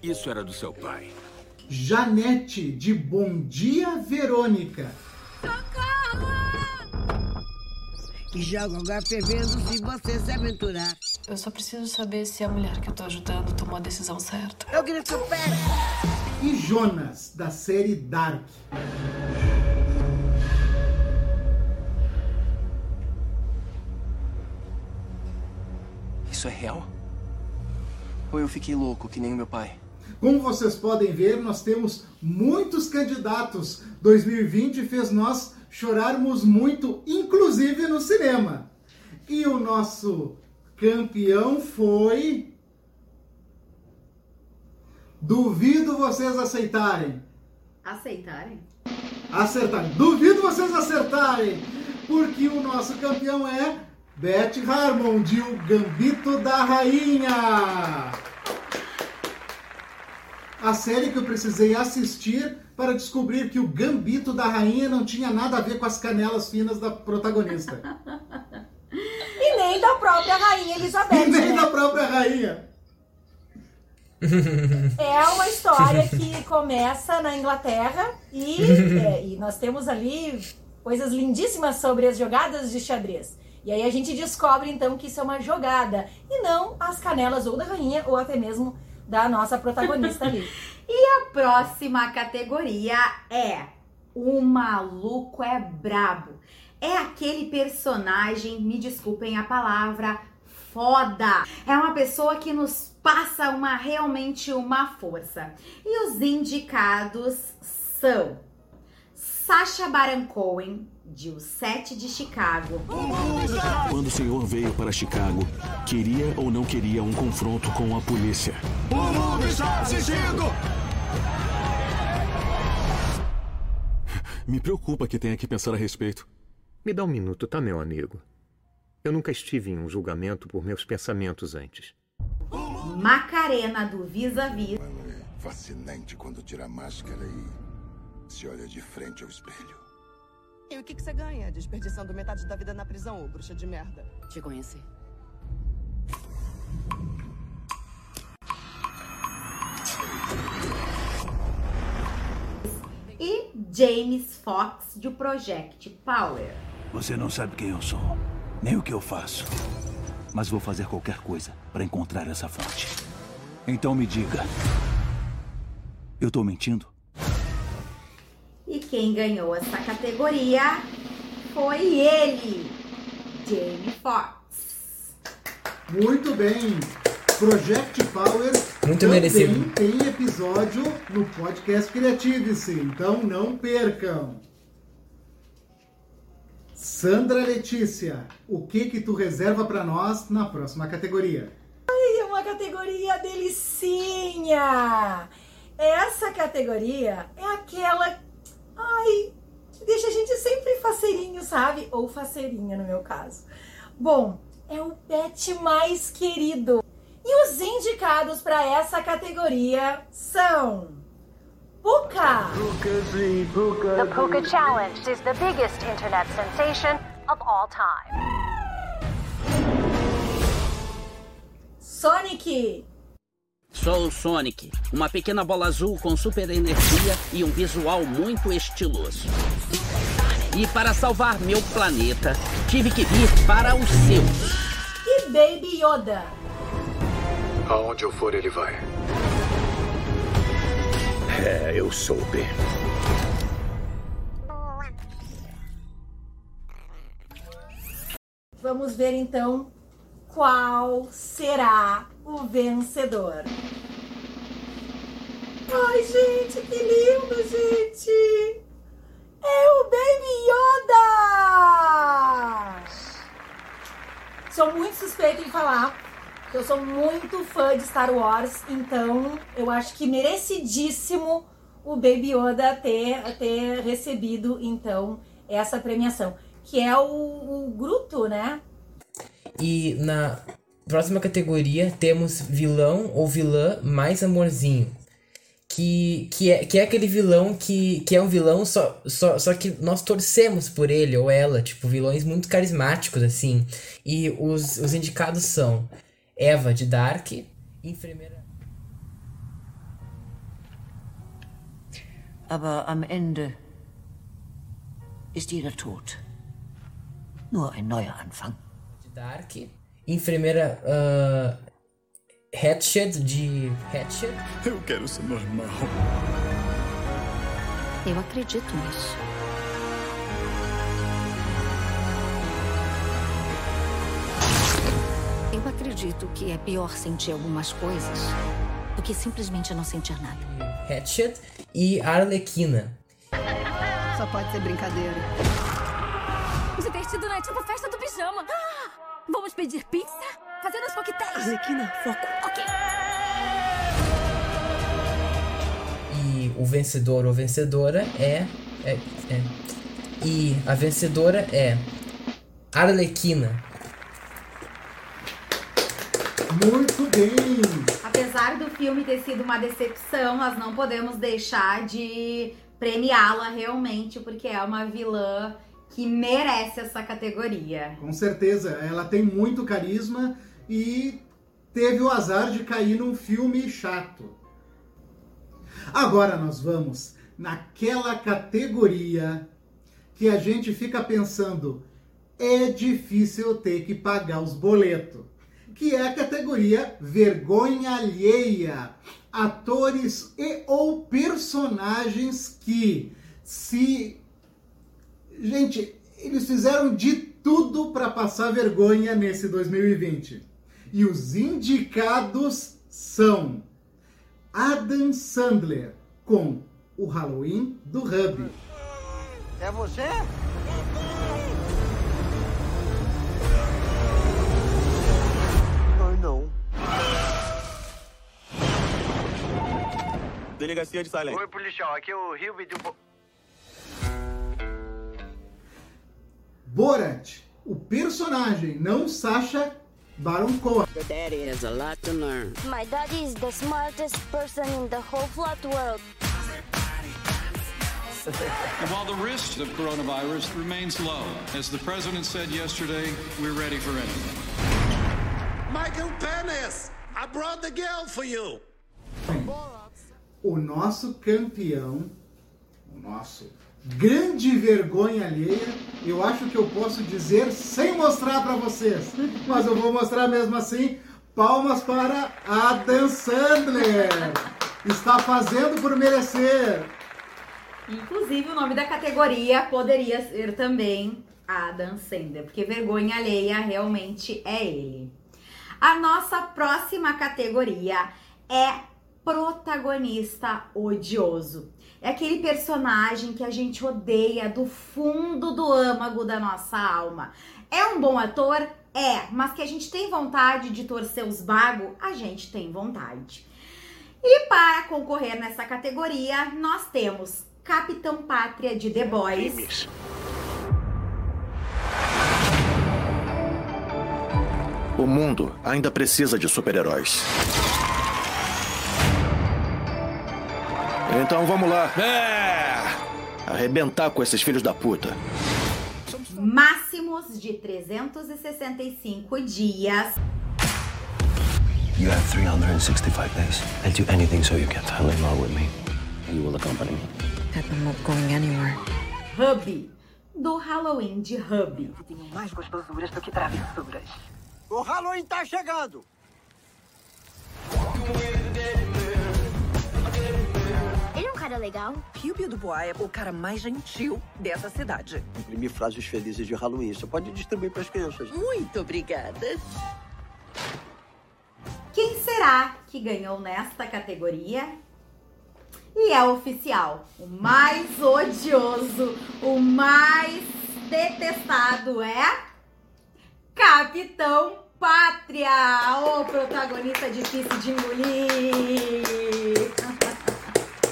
Isso era do seu pai. Janete, de Bom Dia Verônica. E joga água fervendo se você se aventurar. Eu só preciso saber se a mulher que eu tô ajudando tomou a decisão certa. Eu grito pera. E Jonas, da série Dark. Isso é real? Ou eu fiquei louco, que nem o meu pai? Como vocês podem ver, nós temos muitos candidatos. 2020 fez nós chorarmos muito, inclusive no cinema. E o nosso campeão foi. Duvido vocês aceitarem. Aceitarem? Acertarem. Duvido vocês acertarem. Porque o nosso campeão é Beth Harmon, de O Gambito da Rainha. A série que eu precisei assistir para descobrir que o Gambito da Rainha não tinha nada a ver com as canelas finas da protagonista. [laughs] E nem da própria Rainha Elizabeth. E nem né? da própria rainha. [laughs] [laughs] É uma história que começa na Inglaterra e, [laughs] é, e nós temos ali coisas lindíssimas sobre as jogadas de xadrez. E aí a gente descobre então que isso é uma jogada e não as canelas ou da rainha ou até mesmo da nossa protagonista ali. E a próxima categoria é O Maluco é Brabo. É aquele personagem, me desculpem a palavra, foda. É uma pessoa que nos passa uma realmente uma força. E os indicados são Sacha Baron Cohen, de O Sete de Chicago. Quando o senhor veio para Chicago, queria ou não queria um confronto com a polícia? O mundo está assistindo! Me preocupa que tenha que pensar a respeito. Me dá um minuto, tá, meu amigo? Eu nunca estive em um julgamento por meus pensamentos antes. Macarena do Vis-a-Vis. Fascinante quando tira a máscara e se olha de frente ao espelho. E o que, que você ganha desperdiçando metade da vida na prisão, ô bruxa de merda? Te conheci. E James Fox de Project Power. Você não sabe quem eu sou, nem o que eu faço. Mas vou fazer qualquer coisa para encontrar essa fonte. Então me diga. Eu tô mentindo? E quem ganhou essa categoria foi ele, Jamie Foxx. Muito bem. Project Power Muito também merecido. tem episódio no podcast Creativice, então não percam. Sandra Letícia, o que que tu reserva para nós na próxima categoria? Ai, é uma categoria delicinha! Essa categoria é aquela. Ai, que deixa a gente sempre faceirinho, sabe? Ou faceirinha no meu caso. Bom, é o pet mais querido. E os indicados para essa categoria são. Puka! The Puka Challenge is the biggest internet sensation of all time. Sonic! Sou o Sonic, uma pequena bola azul com super energia e um visual muito estiloso. E para salvar meu planeta, tive que vir para os seus. E Baby Yoda! Aonde eu for, ele vai. É, eu soube. Vamos ver então qual será o vencedor. Ai, gente, que lindo, gente! É o Baby Yoda! Sou muito suspeita em falar. Eu sou muito fã de Star Wars, então eu acho que merecidíssimo o Baby Yoda ter, ter recebido, então, essa premiação. Que é o, o Gruto, né? E na próxima categoria temos vilão ou vilã mais amorzinho. Que, que, é, que é aquele vilão que, que é um vilão, só, só, só que nós torcemos por ele ou ela. Tipo, vilões muito carismáticos, assim. E os, os indicados são Eva de Dark, enfermeira. Aber am Ende ist jeder tot. Nur ein neuer Anfang. de Dark, enfermeira uh, Hatchet de Hatchet. Eu quero ser normal. Eu acredito nisso. Eu acredito que é pior sentir algumas coisas do que simplesmente não sentir nada. Hatchet e Arlequina. Só pode ser brincadeira. Divertido, né? Tipo festa do pijama. Ah, Vamos pedir pizza? Fazendo os coquetéis. Arlequina, foco. Ok. E o vencedor ou vencedora é, é, é. E a vencedora é Arlequina. Muito bem! Apesar do filme ter sido uma decepção, nós não podemos deixar de premiá-la realmente, porque é uma vilã que merece essa categoria. Com certeza, ela tem muito carisma e teve o azar de cair num filme chato. Agora nós vamos naquela categoria que a gente fica pensando, é difícil ter que pagar os boletos, que é a categoria vergonha alheia. Atores e ou personagens que se Gente, eles fizeram de tudo para passar vergonha nesse 2020. E os indicados são Adam Sandler com o Halloween do Hub. É você? Delegacia de Silent. Oi, policial. Aqui é o Rio de... Borat, o personagem, não Sacha Baron Cohen. Your daddy has a lot to learn. My daddy is the smartest person in the whole flat world. And [laughs] while the risk of coronavirus remains low, as the president said yesterday, we're ready for anything. Michael Penis, I brought the girl for you. O nosso campeão, o nosso grande vergonha alheia, eu acho que eu posso dizer sem mostrar para vocês, mas eu vou mostrar mesmo assim. Palmas para Adam Sandler. Está fazendo por merecer. Inclusive, o nome da categoria poderia ser também Adam Sandler, porque vergonha alheia realmente é ele. A nossa próxima categoria é protagonista odioso. É aquele personagem que a gente odeia do fundo do âmago da nossa alma. É um bom ator? É, mas que a gente tem vontade de torcer os bagos? A gente tem vontade. E para concorrer nessa categoria, nós temos Capitão Pátria de The Boys. O mundo ainda precisa de super-heróis. Então vamos lá. É! Arrebentar com esses filhos da puta. Máximos de 365 dias. You have 365 days. I'll do anything so you can fall in love with me. You will accompany me. I'm not going anywhere. Hub. Do Halloween de Hub. Tenho mais gostosuras do que travessuras. O Halloween tá chegando. Cara legal. Piu Piu Dubois é o cara mais gentil dessa cidade. Imprimi frases felizes de Halloween. Você pode distribuir para as crianças. Muito obrigada. Quem será que ganhou nesta categoria? E é oficial. O mais odioso, o mais detestado é Capitão Pátria, o protagonista difícil de engolir.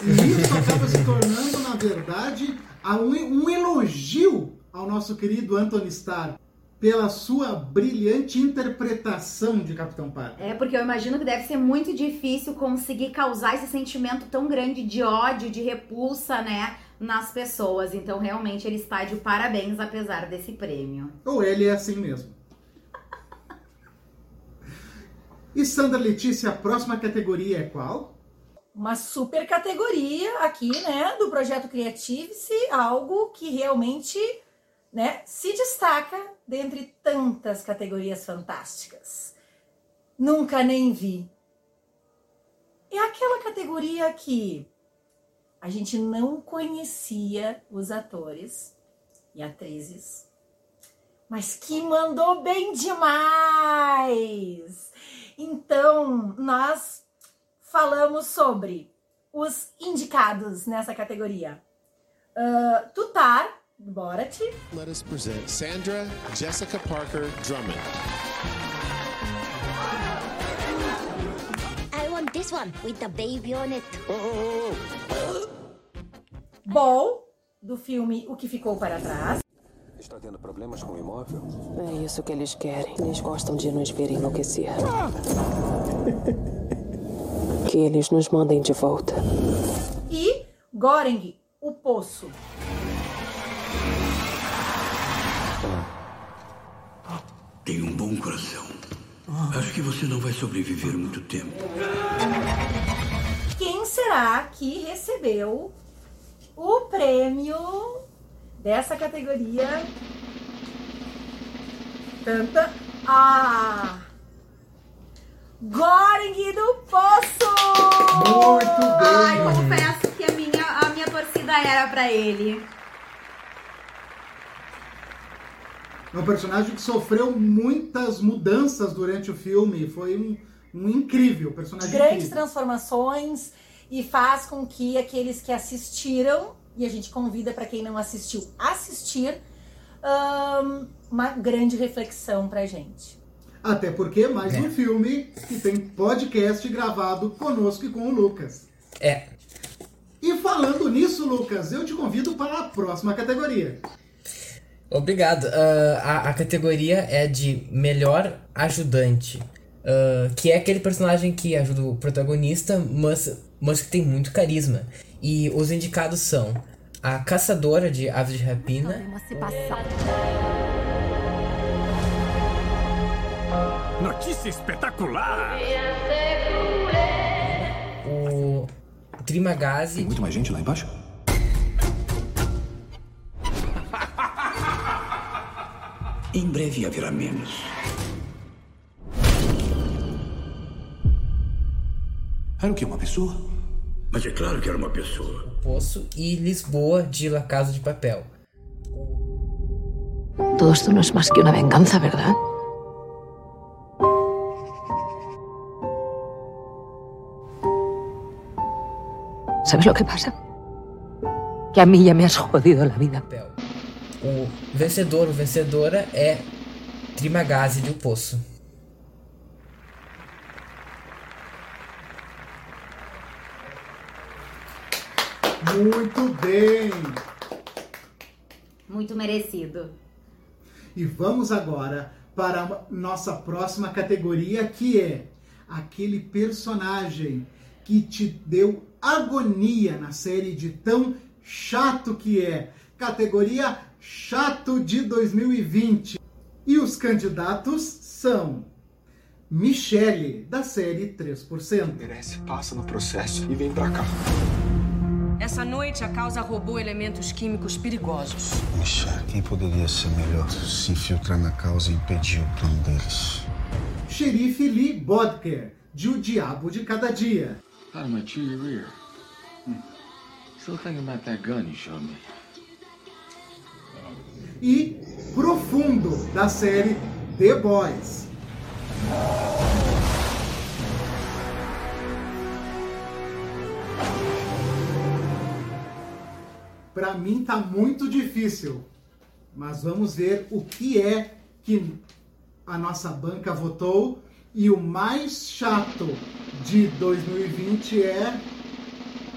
E isso acaba se tornando, na verdade, um, um elogio ao nosso querido Anthony Starr pela sua brilhante interpretação de Capitão Pátria. É, porque eu imagino que deve ser muito difícil conseguir causar esse sentimento tão grande de ódio, de repulsa, né, nas pessoas. Então, realmente, ele está de parabéns, apesar desse prêmio. Ou ele é assim mesmo. E Sandra Letícia, a próxima categoria é qual? Uma super categoria aqui, né, do projeto Creative-se, algo que realmente, né, se destaca dentre tantas categorias fantásticas. Nunca nem vi. É aquela categoria que a gente não conhecia os atores e atrizes, mas que mandou bem demais. Então, nós falamos sobre os indicados nessa categoria. Uh, Tutar, Borat. Let us present Sandra Jessica Parker Drummond. I want this one with the baby on it. Ball, do filme O Que Ficou Para Trás. Está tendo problemas com o imóvel? É isso que eles querem. Eles gostam de nos ver enlouquecer. [laughs] que eles nos mandem de volta. E Goreng, O Poço. Tem um bom coração. Acho que você não vai sobreviver muito tempo. Quem será que recebeu o prêmio dessa categoria? Tanta. Ah! Goreng do Poço! Muito bem! Ai, confesso que a minha, a minha torcida era pra ele. É um personagem que sofreu muitas mudanças durante o filme. Foi um, um incrível personagem. Grandes incrível. transformações e faz com que aqueles que assistiram, e a gente convida para quem não assistiu assistir, ahn, uma grande reflexão pra gente. Até porque mais um filme que tem podcast gravado conosco e com o Lucas. É. E falando nisso, Lucas, eu te convido para a próxima categoria. Obrigado. Uh, a, a categoria é de melhor ajudante. Uh, que é aquele personagem que ajuda o protagonista, mas, mas que tem muito carisma. E os indicados são a caçadora de aves de rapina. Notícia espetacular! O Trimagazi. Tem muito mais gente lá embaixo? [laughs] em breve haverá menos. Era o que? Uma pessoa? Mas é claro que era uma pessoa. Poço e Lisboa de La Casa de Papel. Todo esto no es más que una venganza, ¿verdad? ¿Sabes lo que pasa? Que a mí ya me has jodido la vida. O vencedor, ou vencedora é Trimagazi de O Poço. Muito bem! Muito merecido. E vamos agora para a nossa próxima categoria, que é aquele personagem que te deu agonia na série de tão chato que é. Categoria Chato de 2020. E os candidatos são Michele, da série 3%. Merece, passa no processo e vem pra cá. Essa noite a causa roubou elementos químicos perigosos. Puxa, quem poderia ser melhor se infiltrar na causa e impedir o plano deles? Xerife Lee Bodker, de O Diabo de Cada Dia. To your rear. Hmm. Still thinking about that gun you showed me. E Profundo, da série The Boys. Para mim tá muito difícil, mas vamos ver o que é que a nossa banca votou e o mais chato de 2020 é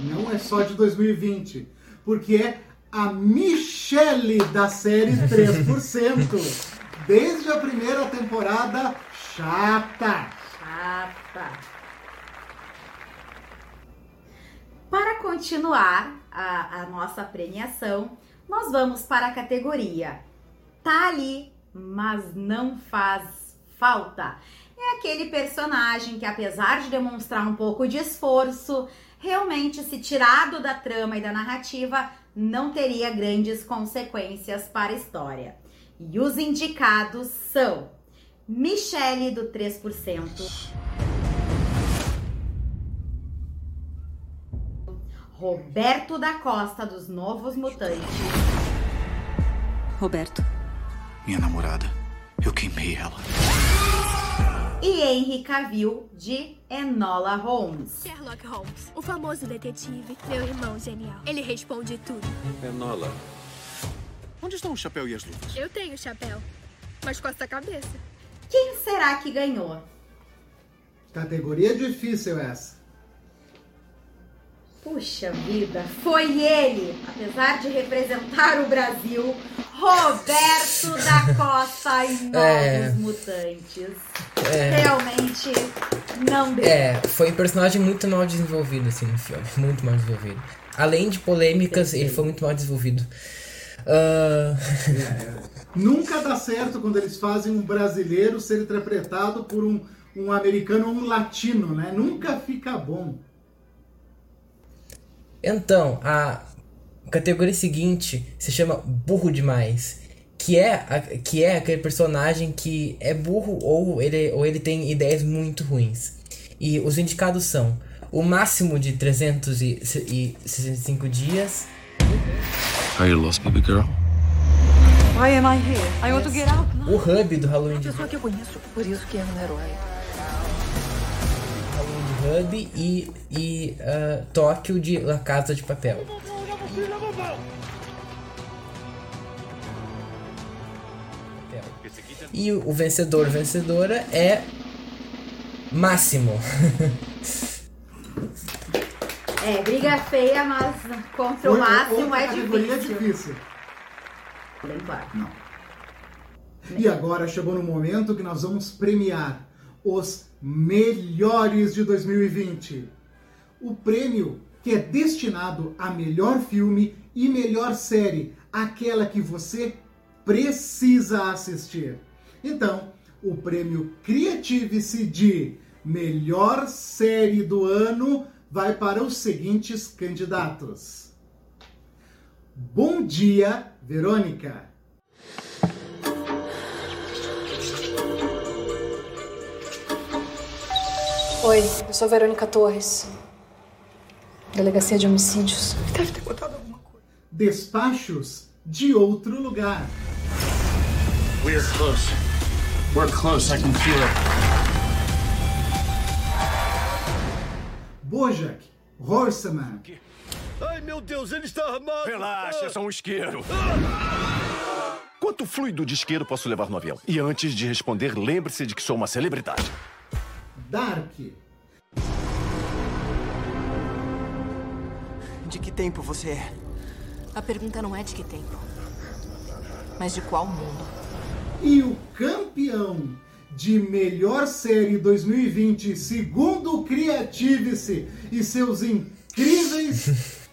não é só de 2020, porque é a Michelle da série 3%. [laughs] Desde a primeira temporada, chata. Chata. Para continuar a, a nossa premiação, nós vamos para a categoria Tá ali, mas não faz falta. É aquele personagem que, apesar de demonstrar um pouco de esforço, realmente, se tirado da trama e da narrativa, não teria grandes consequências para a história. E os indicados são Michele do 3%, Roberto da Costa dos Novos Mutantes. Roberto. Minha namorada. Eu queimei ela. E Henry Cavill de Enola Holmes. Sherlock Holmes, o famoso detetive, meu irmão genial. Ele responde tudo. Enola. Onde estão o chapéu e as luvas? Eu tenho chapéu, mas com essa cabeça. Quem será que ganhou? Categoria difícil essa. Puxa vida, foi ele, apesar de representar o Brasil, Roberto da Costa em [laughs] Novos É. Mutantes. É. Realmente não deu. É, foi um personagem muito mal desenvolvido, assim, no filme. Muito mal desenvolvido. Além de polêmicas, ele foi muito mal desenvolvido. Ah, [laughs] Nunca dá certo quando eles fazem um brasileiro ser interpretado por um, um americano ou um latino, né? Nunca fica bom. Então, a categoria seguinte se chama Burro Demais. Que é, a- que é aquele personagem que é burro ou ele, ou ele tem ideias muito ruins. E os indicados são o máximo de 365 dias, Are you lost, baby girl? Why am I here? I want to get out. o hub do Halloween Pessoa que eu conheço, por isso que é um herói. Hub e, e ah, Tóquio de La Casa de Papel. E o vencedor, vencedora é Máximo. [laughs] É, briga feia, mas contra o máximo é difícil. difícil. Bem claro. Não. E agora chegou no momento que nós vamos premiar os melhores de 2020. O prêmio que é destinado a melhor filme e melhor série, aquela que você precisa assistir. Então, o prêmio Creative-se de melhor série do ano vai para os seguintes candidatos. Bom dia, Verônica. Oi, eu sou Verônica Torres. Delegacia de Homicídios. Deve ter botado alguma coisa. Despachos de outro lugar. We're close. We're close, I can feel it. Bojack Horseman. Ai, meu Deus, ele está armado! Relaxa, é só um isqueiro. Quanto fluido de isqueiro posso levar no avião? E antes de responder, lembre-se de que sou uma celebridade. Dark. De que tempo você é? A pergunta não é de que tempo, mas de qual mundo. E o campeão de melhor série 2020, segundo o Creative-se e seus incríveis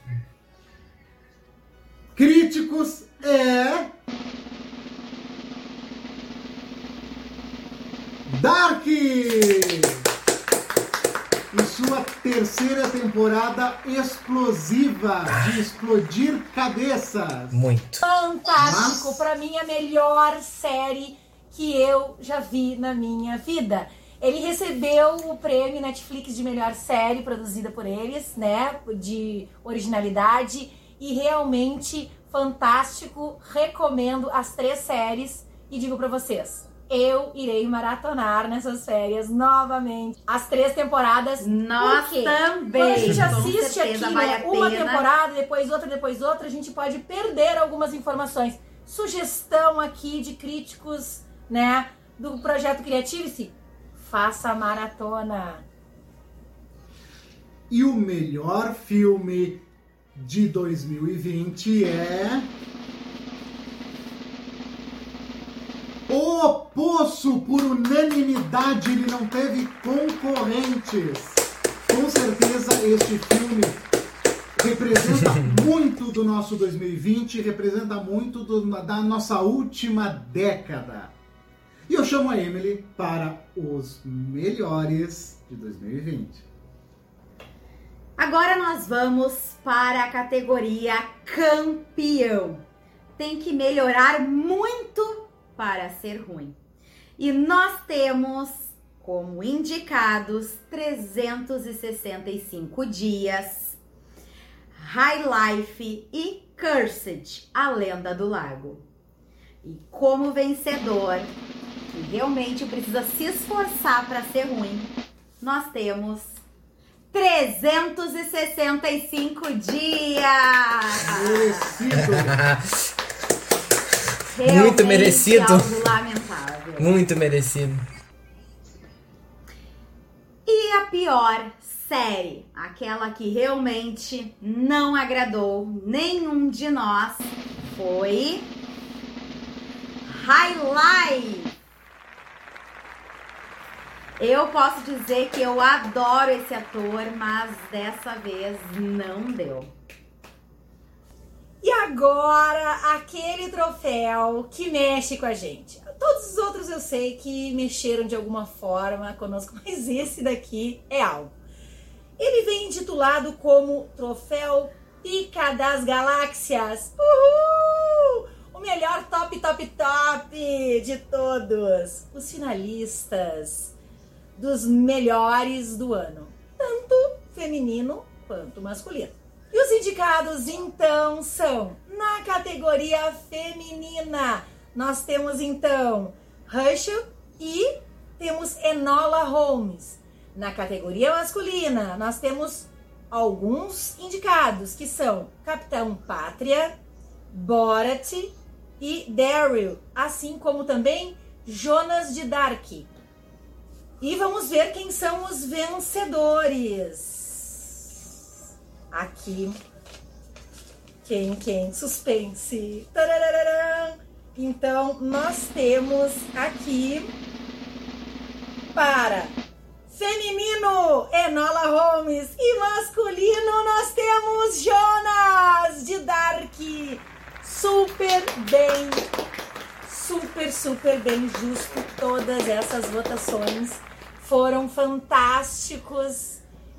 [laughs] críticos, é. Dark! E sua terceira temporada explosiva de explodir cabeças. Muito. Fantástico! Pra mim, a melhor série que eu já vi na minha vida. Ele recebeu o prêmio Netflix de melhor série produzida por eles, né? De originalidade. E realmente fantástico. Recomendo as três séries e digo pra vocês. Eu irei maratonar nessas férias novamente. As três temporadas. Nós também. Quando a gente assiste aqui, né, uma pena. temporada, depois outra, depois outra, a gente pode perder algumas informações. Sugestão aqui de críticos, né, do projeto Creative-se. Faça a maratona. E o melhor filme de 2020 é. O Poço, por unanimidade, ele não teve concorrentes. Com certeza, este filme representa [laughs] muito do nosso 2020, representa muito do- da nossa última década. E eu chamo a Emily para os melhores de 2020. Agora nós vamos para a categoria campeão. Tem que melhorar muito para ser ruim. E nós temos como indicados 365 dias, High Life e Cursed, a lenda do lago. E como vencedor, que realmente precisa se esforçar para ser ruim, nós temos 365 dias! [laughs] Realmente Muito merecido. algo lamentável. Muito merecido. E a pior série, aquela que realmente não agradou nenhum de nós, foi Highlight. Eu posso dizer que eu adoro esse ator, mas dessa vez não deu. E agora, aquele troféu que mexe com a gente. Todos os outros eu sei que mexeram de alguma forma conosco, [laughs] mas esse daqui é algo. Ele vem intitulado como Troféu Pica das Galáxias. Uhul! O melhor top, top, top de todos. Os finalistas dos melhores do ano, tanto feminino quanto masculino. E os indicados então são na categoria feminina. Nós temos então Herschel e temos Enola Holmes. Na categoria masculina, nós temos alguns indicados que são Capitão Pátria, Borat e Daryl, assim como também Jonas de Dark. E vamos ver quem são os vencedores. Aqui. Quem, quem? Suspense. Então, nós temos aqui para feminino Enola Holmes e masculino nós temos Jonas de Dark. Super bem, super, super bem justo. Todas essas votações foram fantásticos,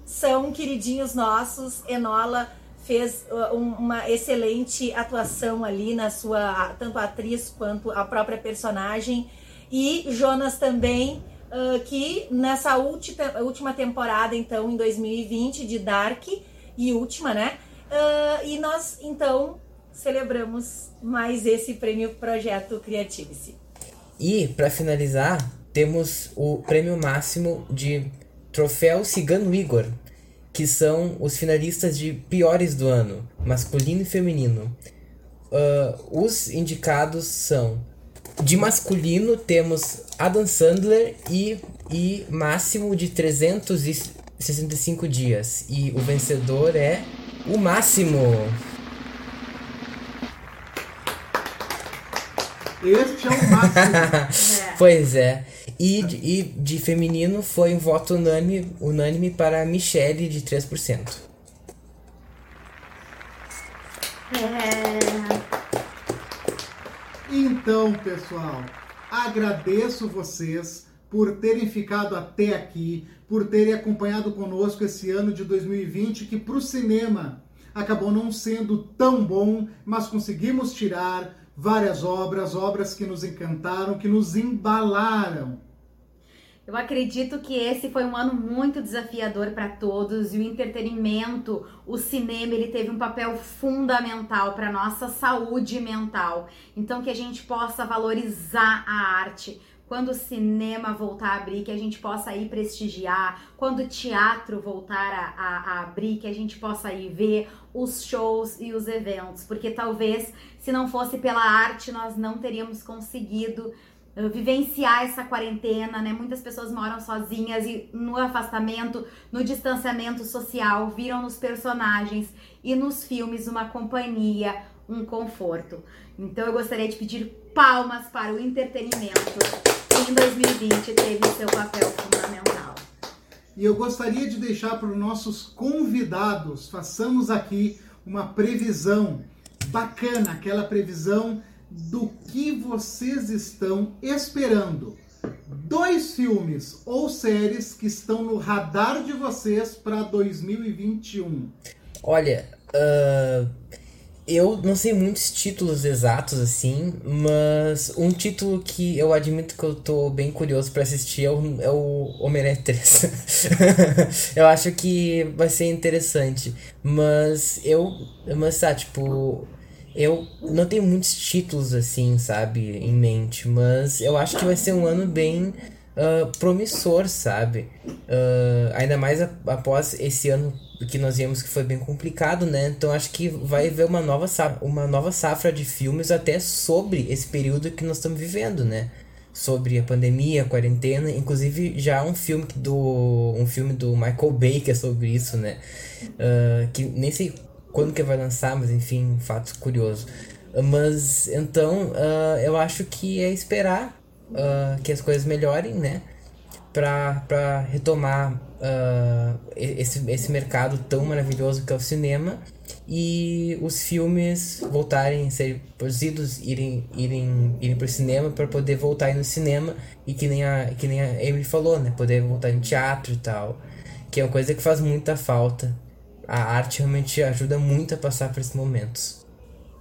são queridinhos nossos. Enola fez uh, uma excelente atuação ali na sua tanto a atriz quanto a própria personagem. E Jonas também uh, que nessa última, última temporada então em 2020 de Dark e última né? Uh, e nós então celebramos mais esse prêmio projeto Creativice e para finalizar temos o prêmio máximo de troféu Cigano Igor que são os finalistas de piores do ano, masculino e feminino. Uh, os indicados são de masculino temos Adam Sandler e, e máximo de 365 dias. E o vencedor é o máximo. Este é o máximo. [laughs] pois é. E, e de feminino foi um voto unânime, unânime para a Michelle de 3%. É... Então, pessoal, agradeço vocês por terem ficado até aqui, por terem acompanhado conosco esse ano de 2020 que para o cinema acabou não sendo tão bom, mas conseguimos tirar várias obras, obras que nos encantaram, que nos embalaram. Eu acredito que esse foi um ano muito desafiador para todos e o entretenimento, o cinema, ele teve um papel fundamental para nossa saúde mental. Então que a gente possa valorizar a arte, quando o cinema voltar a abrir, que a gente possa ir prestigiar, quando o teatro voltar a, a, a, abrir, que a gente possa ir ver os shows e os eventos, porque talvez se não fosse pela arte nós não teríamos conseguido vivenciar essa quarentena, né? Muitas pessoas moram sozinhas e no afastamento, no distanciamento social, viram nos personagens e nos filmes uma companhia, um conforto. Então eu gostaria de pedir palmas para o entretenimento que em 2020 teve seu papel fundamental. E eu gostaria de deixar para os nossos convidados, façamos aqui uma previsão bacana, aquela previsão do que vocês estão esperando. Dois filmes ou séries que estão no radar de vocês para 2021. Olha, uh, eu não sei muitos títulos exatos assim, mas um título que eu admito que eu tô bem curioso para assistir é o, é o Homem-Aranha 3. [laughs] eu acho que vai ser interessante, mas eu, mas tá, tipo, eu não tenho muitos títulos assim, sabe, em mente, mas eu acho que vai ser um ano bem uh, promissor, sabe? Uh, ainda mais após esse ano que nós vimos que foi bem complicado, né? Então acho que vai haver uma nova safra, uma nova safra de filmes até sobre esse período que nós estamos vivendo, né? Sobre a pandemia, a quarentena, inclusive já um filme do um filme do Michael Bay que é sobre isso, né? Uh, que nem sei quando que vai lançar, mas enfim, um fato curioso. Mas então uh, eu acho que é esperar uh, que as coisas melhorem, né? Pra, pra retomar uh, esse, esse mercado tão maravilhoso que é o cinema e os filmes voltarem a ser produzidos, irem, irem, irem pro cinema para poder voltar no cinema e que nem, a, que nem a falou, né? Poder voltar em teatro e tal. Que é uma coisa que faz muita falta a arte realmente ajuda muito a passar por esses momentos.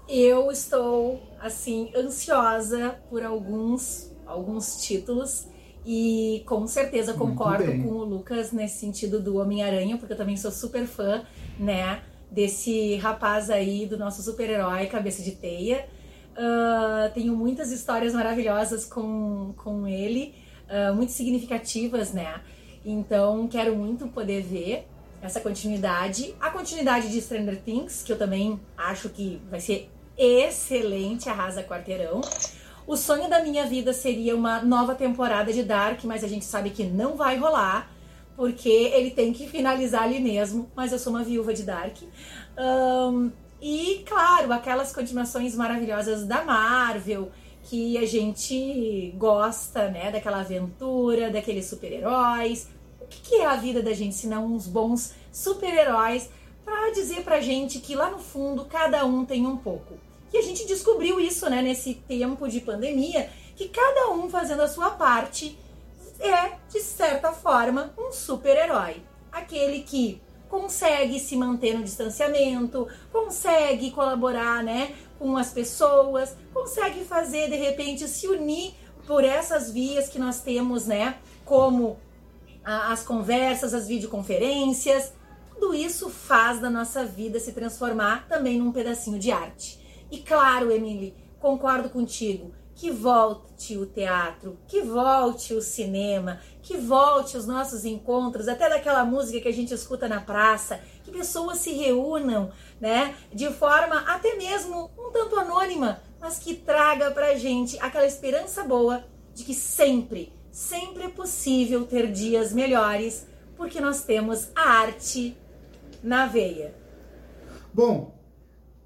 Eu estou assim ansiosa por alguns alguns títulos e com certeza concordo com o Lucas nesse sentido do Homem-Aranha, porque eu também sou super fã, né, desse rapaz aí do nosso super-herói cabeça de teia. Uh, tenho muitas histórias maravilhosas com, com ele, uh, muito significativas, né? Então quero muito poder ver essa continuidade. A continuidade de Stranger Things, que eu também acho que vai ser excelente, arrasa quarteirão. O sonho da minha vida seria uma nova temporada de Dark, mas a gente sabe que não vai rolar, porque ele tem que finalizar ali mesmo. Mas eu sou uma viúva de Dark. Um, e, claro, aquelas continuações maravilhosas da Marvel, que a gente gosta, né? Daquela aventura, daqueles super-heróis. O que, é a vida da gente se não uns bons super-heróis para dizer pra gente que lá no fundo cada um tem um pouco. E a gente descobriu isso, né, nesse tempo de pandemia, que cada um fazendo a sua parte é, de certa forma, um super-herói. Aquele que consegue se manter no distanciamento, consegue colaborar, né, com as pessoas, consegue fazer de repente se unir por essas vias que nós temos, né, como as conversas, as videoconferências. Tudo isso faz da nossa vida se transformar também num pedacinho de arte. E claro, Emily, concordo contigo que volte o teatro, que volte o cinema, que volte os nossos encontros, até daquela música que a gente escuta na praça, que pessoas se reúnam, né, de forma até mesmo um tanto anônima, mas que traga pra gente aquela esperança boa de que sempre, sempre é possível ter dias melhores, porque nós temos a arte na veia. Bom,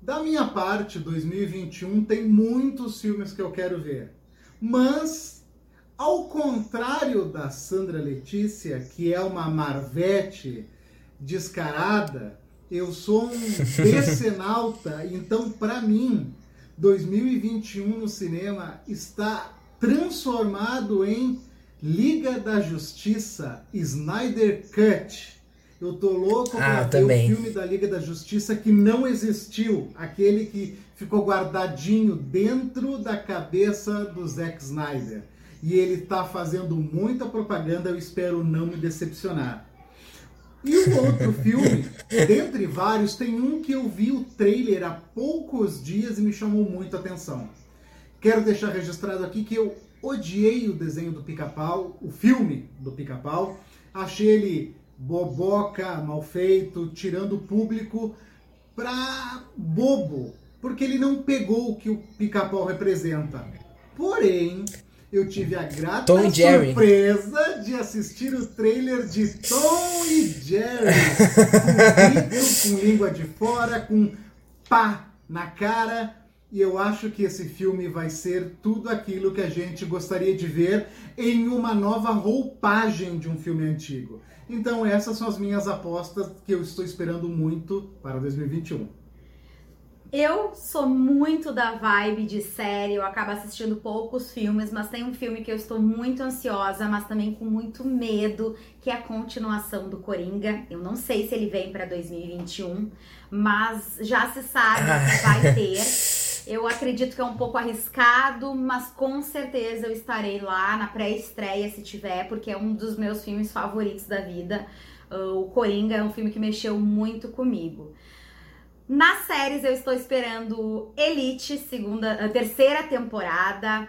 da minha parte, 2021 tem muitos filmes que eu quero ver. Mas, ao contrário da Sandra Letícia, que é uma marvete descarada, eu sou um [laughs] decenalta, então para mim, 2021 no cinema está transformado em Liga da Justiça Snyder Cut. Eu tô louco Ah, pra ver o filme da Liga da Justiça que não existiu. Aquele que ficou guardadinho dentro da cabeça do Zack Snyder. E ele tá fazendo muita propaganda, eu espero não me decepcionar. E o outro [laughs] filme, dentre vários, tem um que eu vi o trailer há poucos dias e me chamou muito a atenção. Quero deixar registrado aqui que eu odiei o desenho do Pica-Pau, o filme do Pica-Pau. Achei ele boboca, mal feito, tirando o público pra bobo, porque ele não pegou o que o Pica-Pau representa. Porém, eu tive a grata Tom surpresa de assistir o trailer de Tom e Jerry, [laughs] com grito, com língua de fora, com pá na cara. E eu acho que esse filme vai ser tudo aquilo que a gente gostaria de ver em uma nova roupagem de um filme antigo. Então essas são as minhas apostas que eu estou esperando muito para 2021. Eu sou muito da vibe de série, eu acabo assistindo poucos filmes, mas tem um filme que eu estou muito ansiosa, mas também com muito medo, que é a continuação do Coringa. Eu não sei se ele vem para 2021, mas já se sabe que vai [laughs] ter. Eu acredito que é um pouco arriscado, mas com certeza eu estarei lá na pré-estreia se tiver, porque é um dos meus filmes favoritos da vida. Uh, O Coringa é um filme que mexeu muito comigo. Nas séries eu estou esperando Elite, segunda, terceira temporada,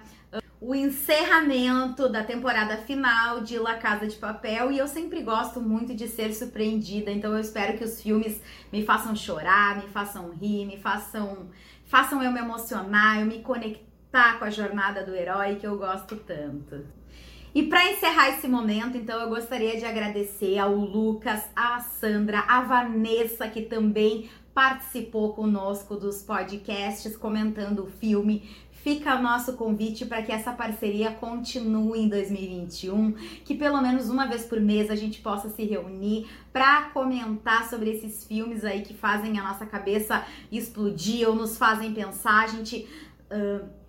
o encerramento da temporada final de La Casa de Papel e eu sempre gosto muito de ser surpreendida, então eu espero que os filmes me façam chorar, me façam rir, me façam façam eu me emocionar, eu me conectar com a jornada do herói que eu gosto tanto. E para encerrar esse momento, então eu gostaria de agradecer ao Lucas, à Sandra, à Vanessa que também participou conosco dos podcasts comentando o filme. Fica o nosso convite para que essa parceria continue em 2021, que pelo menos uma vez por mês a gente possa se reunir para comentar sobre esses filmes aí que fazem a nossa cabeça explodir ou nos fazem pensar. A gente. Uh,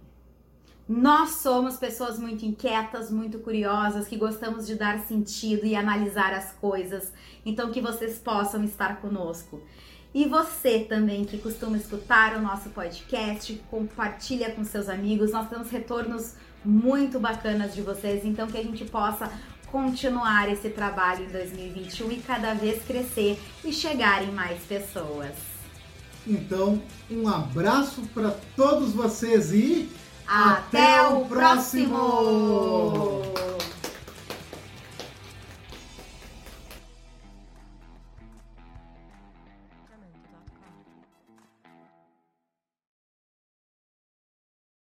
nós somos pessoas muito inquietas, muito curiosas, que gostamos de dar sentido e analisar as coisas. Então, que vocês possam estar conosco. E você também que costuma escutar o nosso podcast, compartilha com seus amigos. Nós temos retornos muito bacanas de vocês, então que a gente possa continuar esse trabalho em 2021 e cada vez crescer e chegar em mais pessoas. Então, um abraço para todos vocês e Até o próximo!